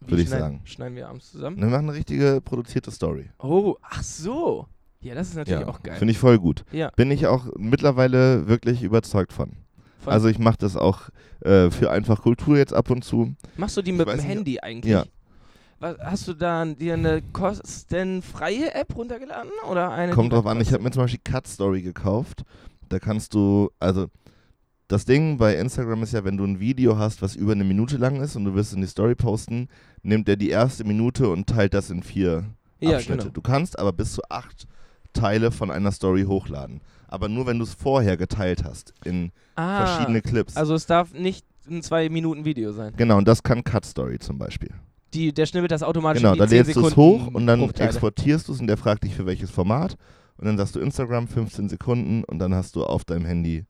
Speaker 3: Wie
Speaker 2: würd ich sagen.
Speaker 3: Schneiden wir abends zusammen?
Speaker 2: Wir machen eine richtige produzierte Story.
Speaker 3: Oh, ach so. Ja, das ist natürlich
Speaker 2: Ja,
Speaker 3: auch geil.
Speaker 2: finde ich voll gut.
Speaker 3: Ja.
Speaker 2: Bin ich auch mittlerweile wirklich überzeugt von.
Speaker 3: Von-
Speaker 2: Also ich mache das auch äh, für einfach Kultur jetzt ab und zu.
Speaker 3: Machst du die
Speaker 2: ich
Speaker 3: mit dem
Speaker 2: weiß nicht,
Speaker 3: Handy eigentlich?
Speaker 2: Ja.
Speaker 3: Was, hast du da dir eine kostenfreie App runtergeladen oder eine?
Speaker 2: Kommt drauf an, ich habe mir zum Beispiel Cut Story gekauft. Da kannst du, also das Ding bei Instagram ist ja, wenn du ein Video hast, was über eine Minute lang ist und du wirst in die Story posten, nimmt er die erste Minute und teilt das in vier
Speaker 3: Ja,
Speaker 2: Abschnitte.
Speaker 3: genau.
Speaker 2: Du kannst aber bis zu acht Teile von einer Story hochladen. Aber nur, wenn du es vorher geteilt hast in
Speaker 3: ah,
Speaker 2: verschiedene Clips.
Speaker 3: Also es darf nicht ein zwei Minuten Video sein.
Speaker 2: genau, und das kann Cut Story zum Beispiel.
Speaker 3: Die, der schnibbelt das automatisch
Speaker 2: Genau,
Speaker 3: in die
Speaker 2: da
Speaker 3: 10
Speaker 2: lädst du es hoch und dann
Speaker 3: Bruchteile.
Speaker 2: exportierst du es und der fragt dich für welches Format. Und dann sagst du Instagram 15 Sekunden und dann hast du auf deinem Handy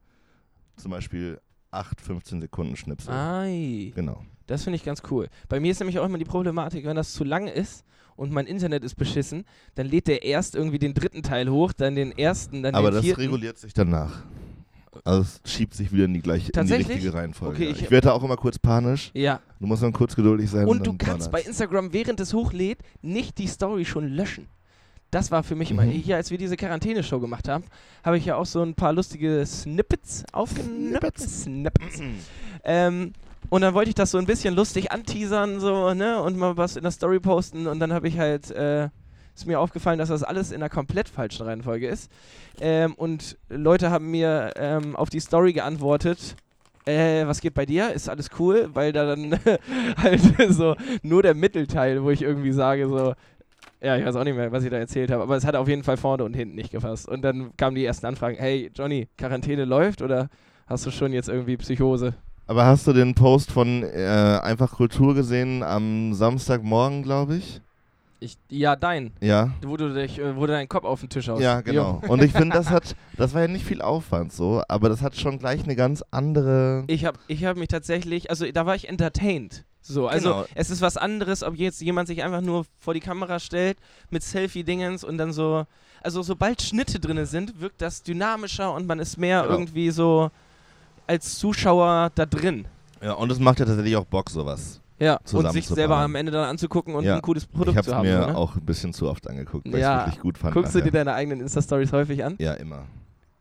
Speaker 2: zum Beispiel 8 15 Sekunden Schnipsel.
Speaker 3: Ei,
Speaker 2: Genau.
Speaker 3: das finde ich ganz cool. Bei mir ist nämlich auch immer die Problematik, wenn das zu lang ist und mein Internet ist beschissen, dann lädt der erst irgendwie den dritten Teil hoch, dann den ersten, dann
Speaker 2: Aber
Speaker 3: den
Speaker 2: das
Speaker 3: vierten.
Speaker 2: reguliert sich danach. Also es schiebt sich wieder in die gleiche, in die richtige Reihenfolge.
Speaker 3: Okay, ich-
Speaker 2: ich werde da auch immer kurz panisch.
Speaker 3: Ja,
Speaker 2: Du musst dann kurz geduldig sein.
Speaker 3: und du
Speaker 2: dann
Speaker 3: kannst bei. Instagram, während es hochlädt, nicht die Story schon löschen. Das war für mich immer,
Speaker 2: Mhm.
Speaker 3: hier als wir diese Quarantäne-Show gemacht haben, habe ich ja auch so ein paar lustige Snippets aufgenommen.
Speaker 2: Snippets.
Speaker 3: Snippets. Ähm, und dann wollte ich das so ein bisschen lustig anteasern, so, ne, und mal was in der Story posten. Und dann habe ich halt, äh, ist mir aufgefallen, dass das alles in einer komplett falschen Reihenfolge ist. Ähm, und Leute haben mir ähm, auf die Story geantwortet. Äh, was geht bei dir? Ist alles cool? Weil da dann halt so nur der Mittelteil, wo ich irgendwie sage, so, ja, ich weiß auch nicht mehr, was ich da erzählt habe, aber es hat auf jeden Fall vorne und hinten nicht gefasst. Und dann kamen die ersten Anfragen: Hey, Johnny, Quarantäne läuft oder hast du schon jetzt irgendwie Psychose?
Speaker 2: Aber hast du den Post von äh, Einfach Kultur gesehen am Samstagmorgen, glaube ich?
Speaker 3: Ich, ja, dein.
Speaker 2: Ja.
Speaker 3: Wo du, dich, äh, wo du deinen Kopf auf den Tisch haust.
Speaker 2: Ja, genau. Und ich finde, das hat, das war ja nicht viel Aufwand so, aber das hat schon gleich eine ganz andere.
Speaker 3: Ich habe ich hab mich tatsächlich, also da war ich entertained. So, also
Speaker 2: Genau.
Speaker 3: es ist was anderes, ob jetzt jemand sich einfach nur vor die Kamera stellt mit Selfie-Dingens und dann so, also sobald Schnitte drin sind, wirkt das dynamischer und man ist mehr
Speaker 2: Genau.
Speaker 3: irgendwie so als Zuschauer da drin.
Speaker 2: Ja, und es macht ja tatsächlich auch Bock, sowas.
Speaker 3: Ja, und sich selber am Ende dann anzugucken und
Speaker 2: Ja.
Speaker 3: ein cooles
Speaker 2: ich
Speaker 3: Produkt
Speaker 2: habe
Speaker 3: zu haben.
Speaker 2: mir
Speaker 3: so, ne?
Speaker 2: auch ein bisschen zu oft angeguckt, weil
Speaker 3: Ja.
Speaker 2: ich es wirklich gut fand.
Speaker 3: Guckst du
Speaker 2: nachher.
Speaker 3: dir deine eigenen Insta-Stories häufig an?
Speaker 2: Ja, immer.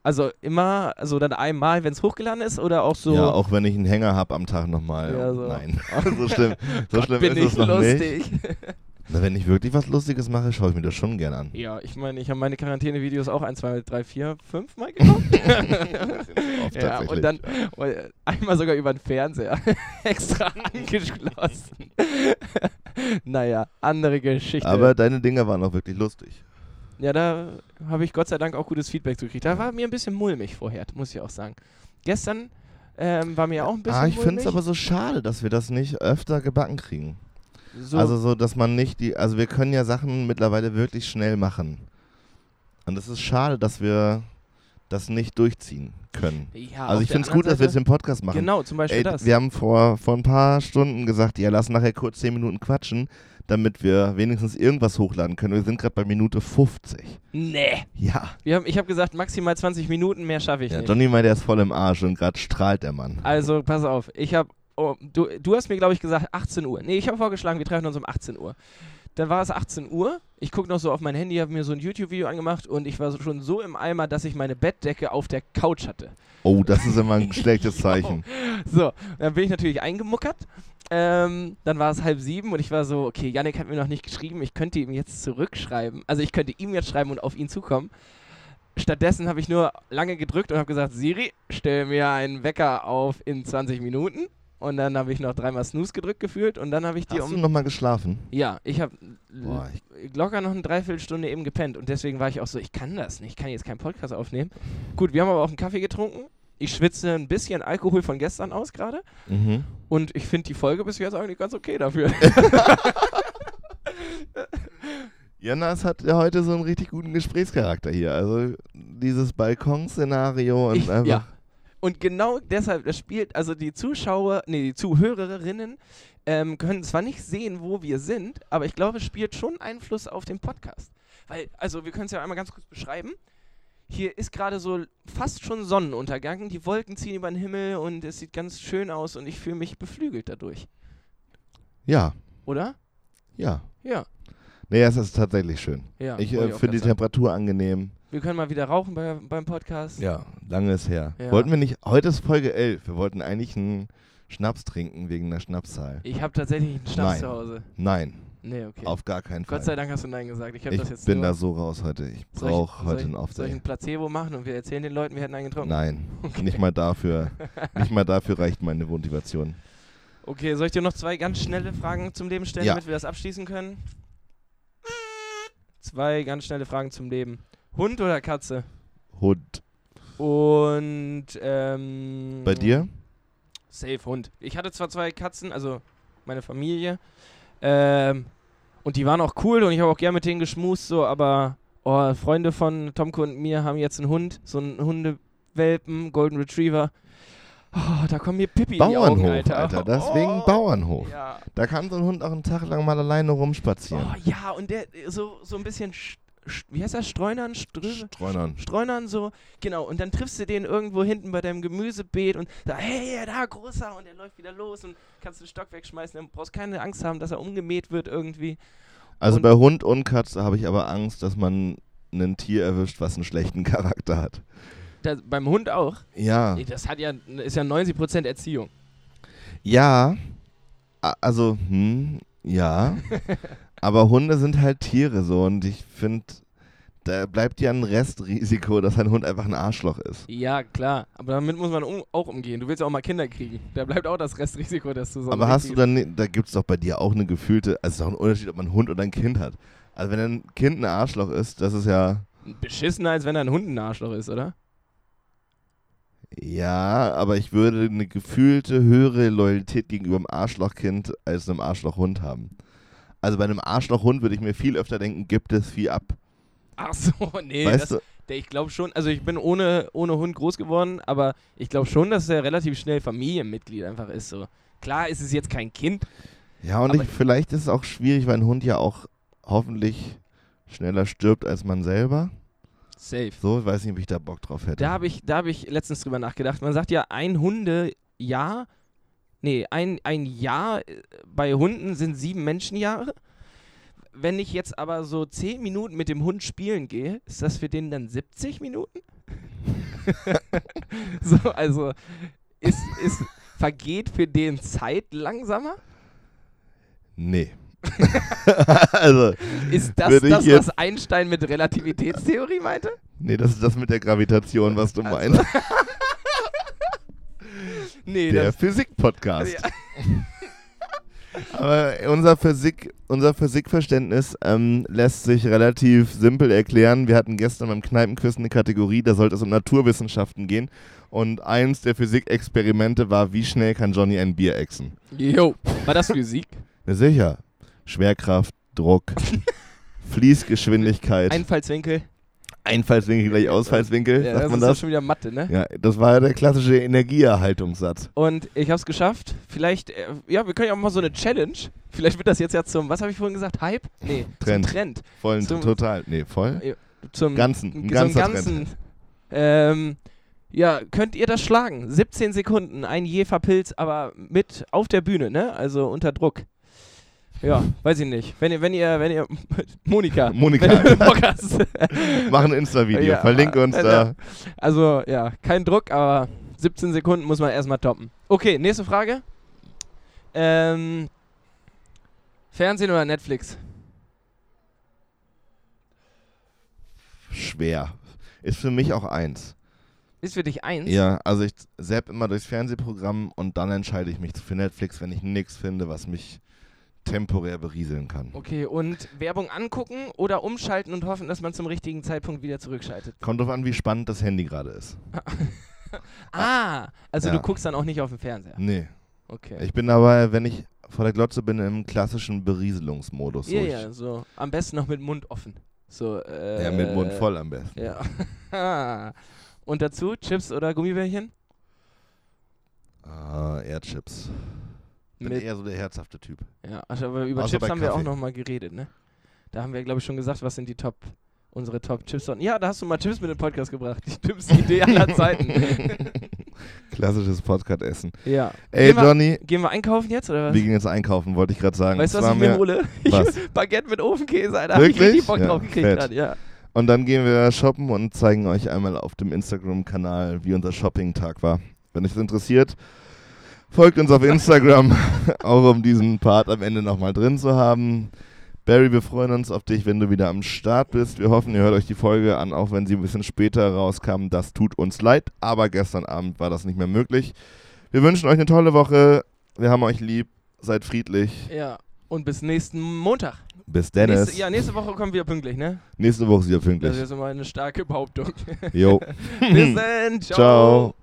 Speaker 3: Also immer, also dann einmal, wenn es hochgeladen ist oder auch so?
Speaker 2: Ja, auch wenn ich einen Hänger habe am Tag nochmal.
Speaker 3: Ja, so.
Speaker 2: Nein, so schlimm, so schlimm
Speaker 3: bin
Speaker 2: ist
Speaker 3: ich
Speaker 2: es noch nicht.
Speaker 3: lustig.
Speaker 2: Na, wenn ich wirklich was Lustiges mache, schaue ich mir das schon gern an.
Speaker 3: Ja, ich meine, ich habe meine Quarantäne-Videos auch ein, zwei, drei, vier, fünf Mal geguckt. Ja, und dann und einmal sogar über den Fernseher extra angeschlossen. naja, andere Geschichte.
Speaker 2: Aber deine Dinger waren auch wirklich lustig.
Speaker 3: Ja, da habe ich Gott sei Dank auch gutes Feedback gekriegt. Da war mir ein bisschen mulmig vorher, muss ich auch sagen. Gestern ähm, war mir auch ein bisschen
Speaker 2: Ah, ich finde es aber so schade, dass wir das nicht öfter gebacken kriegen.
Speaker 3: so,
Speaker 2: Also so, dass man nicht die, also wir können ja Sachen mittlerweile wirklich schnell machen. Und es ist schade, dass wir das nicht durchziehen können.
Speaker 3: ja,
Speaker 2: also ich finde es gut, dass wir jetzt den Podcast machen.
Speaker 3: Genau, zum Beispiel
Speaker 2: Ey,
Speaker 3: das.
Speaker 2: wir haben vor, vor ein paar Stunden gesagt, ja, lass nachher kurz 10 Minuten quatschen, damit wir wenigstens irgendwas hochladen können. Wir sind gerade bei Minute 50.
Speaker 3: nee.
Speaker 2: Ja.
Speaker 3: Haben, ich habe gesagt, maximal 20 Minuten, mehr schaffe ich
Speaker 2: ja
Speaker 3: nicht.
Speaker 2: Johnny meint, er ist voll im Arsch und gerade strahlt der Mann.
Speaker 3: Also, pass auf. Ich habe. Oh, du, du hast mir, glaube ich, gesagt 18 Uhr. Nee, ich habe vorgeschlagen, wir treffen uns um 18 Uhr. Dann war es 18 Uhr. Ich gucke noch so auf mein Handy, habe mir so ein YouTube-Video angemacht und ich war so, schon so im Eimer, dass ich meine Bettdecke auf der Couch hatte.
Speaker 2: Oh, das ist immer ein schlechtes Zeichen.
Speaker 3: So, dann bin ich natürlich eingemuckert. Ähm, dann war es halb sieben und ich war so, okay, Yannick hat mir noch nicht geschrieben, ich könnte ihm jetzt zurückschreiben. Also ich könnte ihm jetzt schreiben und auf ihn zukommen. Stattdessen habe ich nur lange gedrückt und habe gesagt, Siri, stell mir einen Wecker auf in 20 Minuten. Und dann habe ich noch dreimal Snooze gedrückt gefühlt und dann habe ich die
Speaker 2: Hast du
Speaker 3: um...
Speaker 2: nochmal geschlafen?
Speaker 3: Ja, ich habe locker noch eine Dreiviertelstunde eben gepennt und deswegen war ich auch so, ich kann das nicht, ich kann jetzt keinen Podcast aufnehmen. Gut, wir haben aber auch einen Kaffee getrunken. Ich schwitze ein bisschen Alkohol von gestern aus gerade.
Speaker 2: Mhm.
Speaker 3: Und ich finde die Folge bis jetzt eigentlich ganz okay dafür.
Speaker 2: Jonas hat ja heute so einen richtig guten Gesprächscharakter hier. Also dieses Balkonszenario und
Speaker 3: Ich,
Speaker 2: einfach.
Speaker 3: ja. Und genau deshalb, das spielt, also die Zuschauer, nee, die Zuhörerinnen ähm, können zwar nicht sehen, wo wir sind, aber ich glaube, es spielt schon Einfluss auf den Podcast. Weil, also wir können es ja einmal ganz kurz beschreiben. Hier ist gerade so fast schon Sonnenuntergang, die Wolken ziehen über den Himmel und es sieht ganz schön aus und ich fühle mich beflügelt dadurch.
Speaker 2: Ja,
Speaker 3: Oder?
Speaker 2: ja.
Speaker 3: Ja.
Speaker 2: Nee, es ist tatsächlich schön.
Speaker 3: Ja,
Speaker 2: ich äh, finde die. Temperatur angenehm.
Speaker 3: Wir können mal wieder rauchen bei, beim Podcast.
Speaker 2: Ja, lange ist her.
Speaker 3: Ja.
Speaker 2: Wollten wir nicht, heute ist Folge 11, wir wollten eigentlich einen Schnaps trinken wegen der Schnapszahl.
Speaker 3: Ich habe tatsächlich einen Schnaps
Speaker 2: Nein.
Speaker 3: zu Hause.
Speaker 2: Nein,
Speaker 3: Nee, okay.
Speaker 2: auf gar keinen Fall.
Speaker 3: Gott sei Dank hast du Nein gesagt. Ich
Speaker 2: ich bin da so raus heute. Ich brauche heute einen
Speaker 3: Soll ich ein Placebo machen und wir erzählen den Leuten, wir hätten einen getrunken?
Speaker 2: Nein,
Speaker 3: Okay.
Speaker 2: nicht mal dafür. nicht mal dafür reicht meine Motivation.
Speaker 3: Okay, soll ich dir noch zwei ganz schnelle Fragen zum Leben stellen,
Speaker 2: Ja.
Speaker 3: damit wir das abschließen können? Zwei ganz schnelle Fragen zum Leben. Hund oder Katze?
Speaker 2: Hund.
Speaker 3: Und ähm,
Speaker 2: Bei dir?
Speaker 3: Safe Hund. Ich hatte zwar zwei Katzen, also meine Familie, ähm, und die waren auch cool und ich habe auch gern mit denen geschmust, so, aber oh, Freunde von Tomko und mir haben jetzt einen Hund, so einen Hundewelpen, Golden Retriever. Oh, da kommen mir Pippi in die Augen,
Speaker 2: Bauernhof,
Speaker 3: Alter.
Speaker 2: Alter. Deswegen
Speaker 3: oh,
Speaker 2: Bauernhof.
Speaker 3: Ja.
Speaker 2: Da kann so ein Hund auch einen Tag lang mal alleine rumspazieren.
Speaker 3: Oh, ja, und der so, so ein bisschen, sch- sch- wie heißt das, Streunern? Strö
Speaker 2: Streunern.
Speaker 3: Streunern so, genau, und dann triffst du den irgendwo hinten bei deinem Gemüsebeet und da, hey, da, großer, und der läuft wieder los und kannst den Stock wegschmeißen, dann brauchst keine Angst haben, dass er umgemäht wird irgendwie.
Speaker 2: Also
Speaker 3: Und-
Speaker 2: bei Hund und Katze habe ich aber Angst, dass man ein Tier erwischt, was einen schlechten Charakter hat.
Speaker 3: Da, beim Hund auch.
Speaker 2: Ja.
Speaker 3: Das hat ja, ist ja 90% Erziehung.
Speaker 2: Ja. Also, hm, ja. aber Hunde sind halt Tiere so und ich finde, da bleibt ja ein Restrisiko, dass ein Hund einfach ein Arschloch ist.
Speaker 3: Ja, klar, aber damit muss man um, auch umgehen. Du willst ja auch mal Kinder kriegen. Da bleibt auch das Restrisiko, dass du so ein
Speaker 2: aber hast du dann, da gibt es doch bei dir auch eine gefühlte, also es ist auch ein Unterschied, ob man einen Hund oder ein Kind hat. Also wenn ein Kind ein Arschloch ist, das ist ja,
Speaker 3: Beschissener, als wenn ein Hund ein Arschloch ist, oder?
Speaker 2: ja, aber ich würde eine gefühlte höhere Loyalität gegenüber einem Arschlochkind als einem Arschlochhund haben. Also bei einem Arschlochhund würde ich mir viel öfter denken, gibt es viel ab.
Speaker 3: Ach so, nee,
Speaker 2: weißt
Speaker 3: das,
Speaker 2: du?
Speaker 3: der, ich glaube schon, also ich bin ohne, ohne Hund groß geworden, aber ich glaube schon, dass er relativ schnell Familienmitglied einfach ist. So. Klar ist es jetzt kein Kind.
Speaker 2: Ja, und ich, vielleicht ist es auch schwierig, weil ein Hund ja auch hoffentlich schneller stirbt als man selber.
Speaker 3: Safe.
Speaker 2: So, ich weiß nicht, ob ich da Bock drauf hätte.
Speaker 3: Da habe ich, da hab ich letztens drüber nachgedacht. Man sagt ja, ein Hundejahr, nee, ein, ein Jahr äh, bei Hunden sind sieben Menschenjahre. Wenn ich jetzt aber so zehn Minuten mit dem Hund spielen gehe, ist das für den dann 70 Minuten? so, also ist, ist, vergeht für den Zeit langsamer?
Speaker 2: nee. also,
Speaker 3: Ist das das, was Einstein mit Relativitätstheorie meinte?
Speaker 2: nee, das ist das mit der Gravitation, was du meinst.
Speaker 3: Nee,
Speaker 2: der Physik-Podcast.
Speaker 3: ja.
Speaker 2: Aber unser, Physik, unser Physikverständnis ähm, lässt sich relativ simpel erklären. Wir hatten gestern beim Kneipenquiz eine Kategorie, da sollte es um Naturwissenschaften gehen. Und eins der Physikexperimente war, wie schnell kann Johnny ein Bier exen?
Speaker 3: Jo, war das Physik?
Speaker 2: Na sicher. Schwerkraft, Druck, Fließgeschwindigkeit,
Speaker 3: Einfallswinkel?
Speaker 2: Einfallswinkel gleich Ausfallswinkel,
Speaker 3: Ja,
Speaker 2: sagt
Speaker 3: das
Speaker 2: man
Speaker 3: ist doch
Speaker 2: das?
Speaker 3: schon wieder Mathe, ne?
Speaker 2: Ja, das war ja der klassische Energieerhaltungssatz.
Speaker 3: Und ich habe es geschafft. Vielleicht, äh, ja, wir können ja auch mal so eine Challenge. Vielleicht wird das jetzt ja zum, was habe ich vorhin gesagt? Hype? Nee,
Speaker 2: Trend.
Speaker 3: zum Trend.
Speaker 2: Voll,
Speaker 3: Zum-
Speaker 2: total. Nee, voll.
Speaker 3: Zum
Speaker 2: Ganzen. Ein
Speaker 3: zum
Speaker 2: ganzer
Speaker 3: ganzen.
Speaker 2: Trend.
Speaker 3: Ähm, ja, könnt ihr das schlagen? 17 Sekunden, ein Jefer-Pilz, aber mit auf der Bühne, ne? Also unter Druck. Ja, weiß ich nicht. Wenn ihr, wenn ihr, wenn ihr, Monika,
Speaker 2: Monika.
Speaker 3: wenn du Bock hast.
Speaker 2: Mach ein Insta-Video,
Speaker 3: Ja,
Speaker 2: verlinke uns
Speaker 3: äh,
Speaker 2: da.
Speaker 3: Also, ja, kein Druck, aber 17 Sekunden muss man erstmal toppen. Okay, nächste Frage. Ähm, Fernsehen oder Netflix?
Speaker 2: Schwer. Ist für mich auch eins.
Speaker 3: Ist für dich eins?
Speaker 2: Ja, also ich zapp immer durchs Fernsehprogramm und dann entscheide ich mich für Netflix, wenn ich nichts finde, was mich temporär berieseln kann.
Speaker 3: Okay, und Werbung angucken oder umschalten und hoffen, dass man zum richtigen Zeitpunkt wieder zurückschaltet?
Speaker 2: Kommt drauf an, wie spannend das Handy gerade ist.
Speaker 3: Ah, also
Speaker 2: Ja.
Speaker 3: du guckst dann auch nicht auf dem Fernseher.
Speaker 2: Nee.
Speaker 3: Okay.
Speaker 2: Ich bin aber, wenn ich vor der Glotze bin, im klassischen Berieselungsmodus.
Speaker 3: Ja, ja, so. Am besten noch mit Mund offen. So, äh,
Speaker 2: ja, mit Mund voll am besten.
Speaker 3: Ja. und dazu Chips oder Gummibärchen?
Speaker 2: Ah, eher Chips. Bin
Speaker 3: Mit,
Speaker 2: eher so der herzhafte Typ.
Speaker 3: ja, also aber über
Speaker 2: Außer
Speaker 3: Chips haben wir auch
Speaker 2: Kaffee.
Speaker 3: noch mal geredet, ne? Da haben wir, glaube ich, schon gesagt, was sind die Top, unsere Top Chips. Ja, da hast du mal Chips mit dem Podcast gebracht. Die dümmste Idee aller Zeiten.
Speaker 2: Klassisches Podcast-Essen.
Speaker 3: ja.
Speaker 2: Ey,
Speaker 3: Gehen wir-
Speaker 2: Johnny,
Speaker 3: Gehen wir einkaufen jetzt, oder was?
Speaker 2: wir gehen jetzt einkaufen, wollte ich gerade sagen.
Speaker 3: Weißt du, was ich mir hole?
Speaker 2: Was?
Speaker 3: Baguette mit Ofenkäse, Alter. Hab ich
Speaker 2: Wirklich?
Speaker 3: richtig Bock
Speaker 2: Ja,
Speaker 3: drauf gekriegt. grad, Ja.
Speaker 2: Und dann gehen wir shoppen und zeigen euch einmal auf dem Instagram-Kanal, wie unser Shopping-Tag war. Wenn euch das interessiert, folgt uns auf Instagram, auch um diesen Part am Ende nochmal drin zu haben. Barry, wir freuen uns auf dich, wenn du wieder am Start bist. Wir hoffen, ihr hört euch die Folge an, auch wenn sie ein bisschen später rauskam. Das tut uns leid, aber gestern Abend war das nicht mehr möglich. Wir wünschen euch eine tolle Woche. Wir haben euch lieb. Seid friedlich.
Speaker 3: ja. Und bis nächsten Montag.
Speaker 2: Bis Dennis.
Speaker 3: Nächste, ja, nächste Woche kommen wir pünktlich, ne?
Speaker 2: Nächste Woche ist wieder
Speaker 3: Das
Speaker 2: pünktlich.
Speaker 3: ist immer eine starke Behauptung.
Speaker 2: Jo.
Speaker 3: bis dann. Ciao.
Speaker 2: Ciao.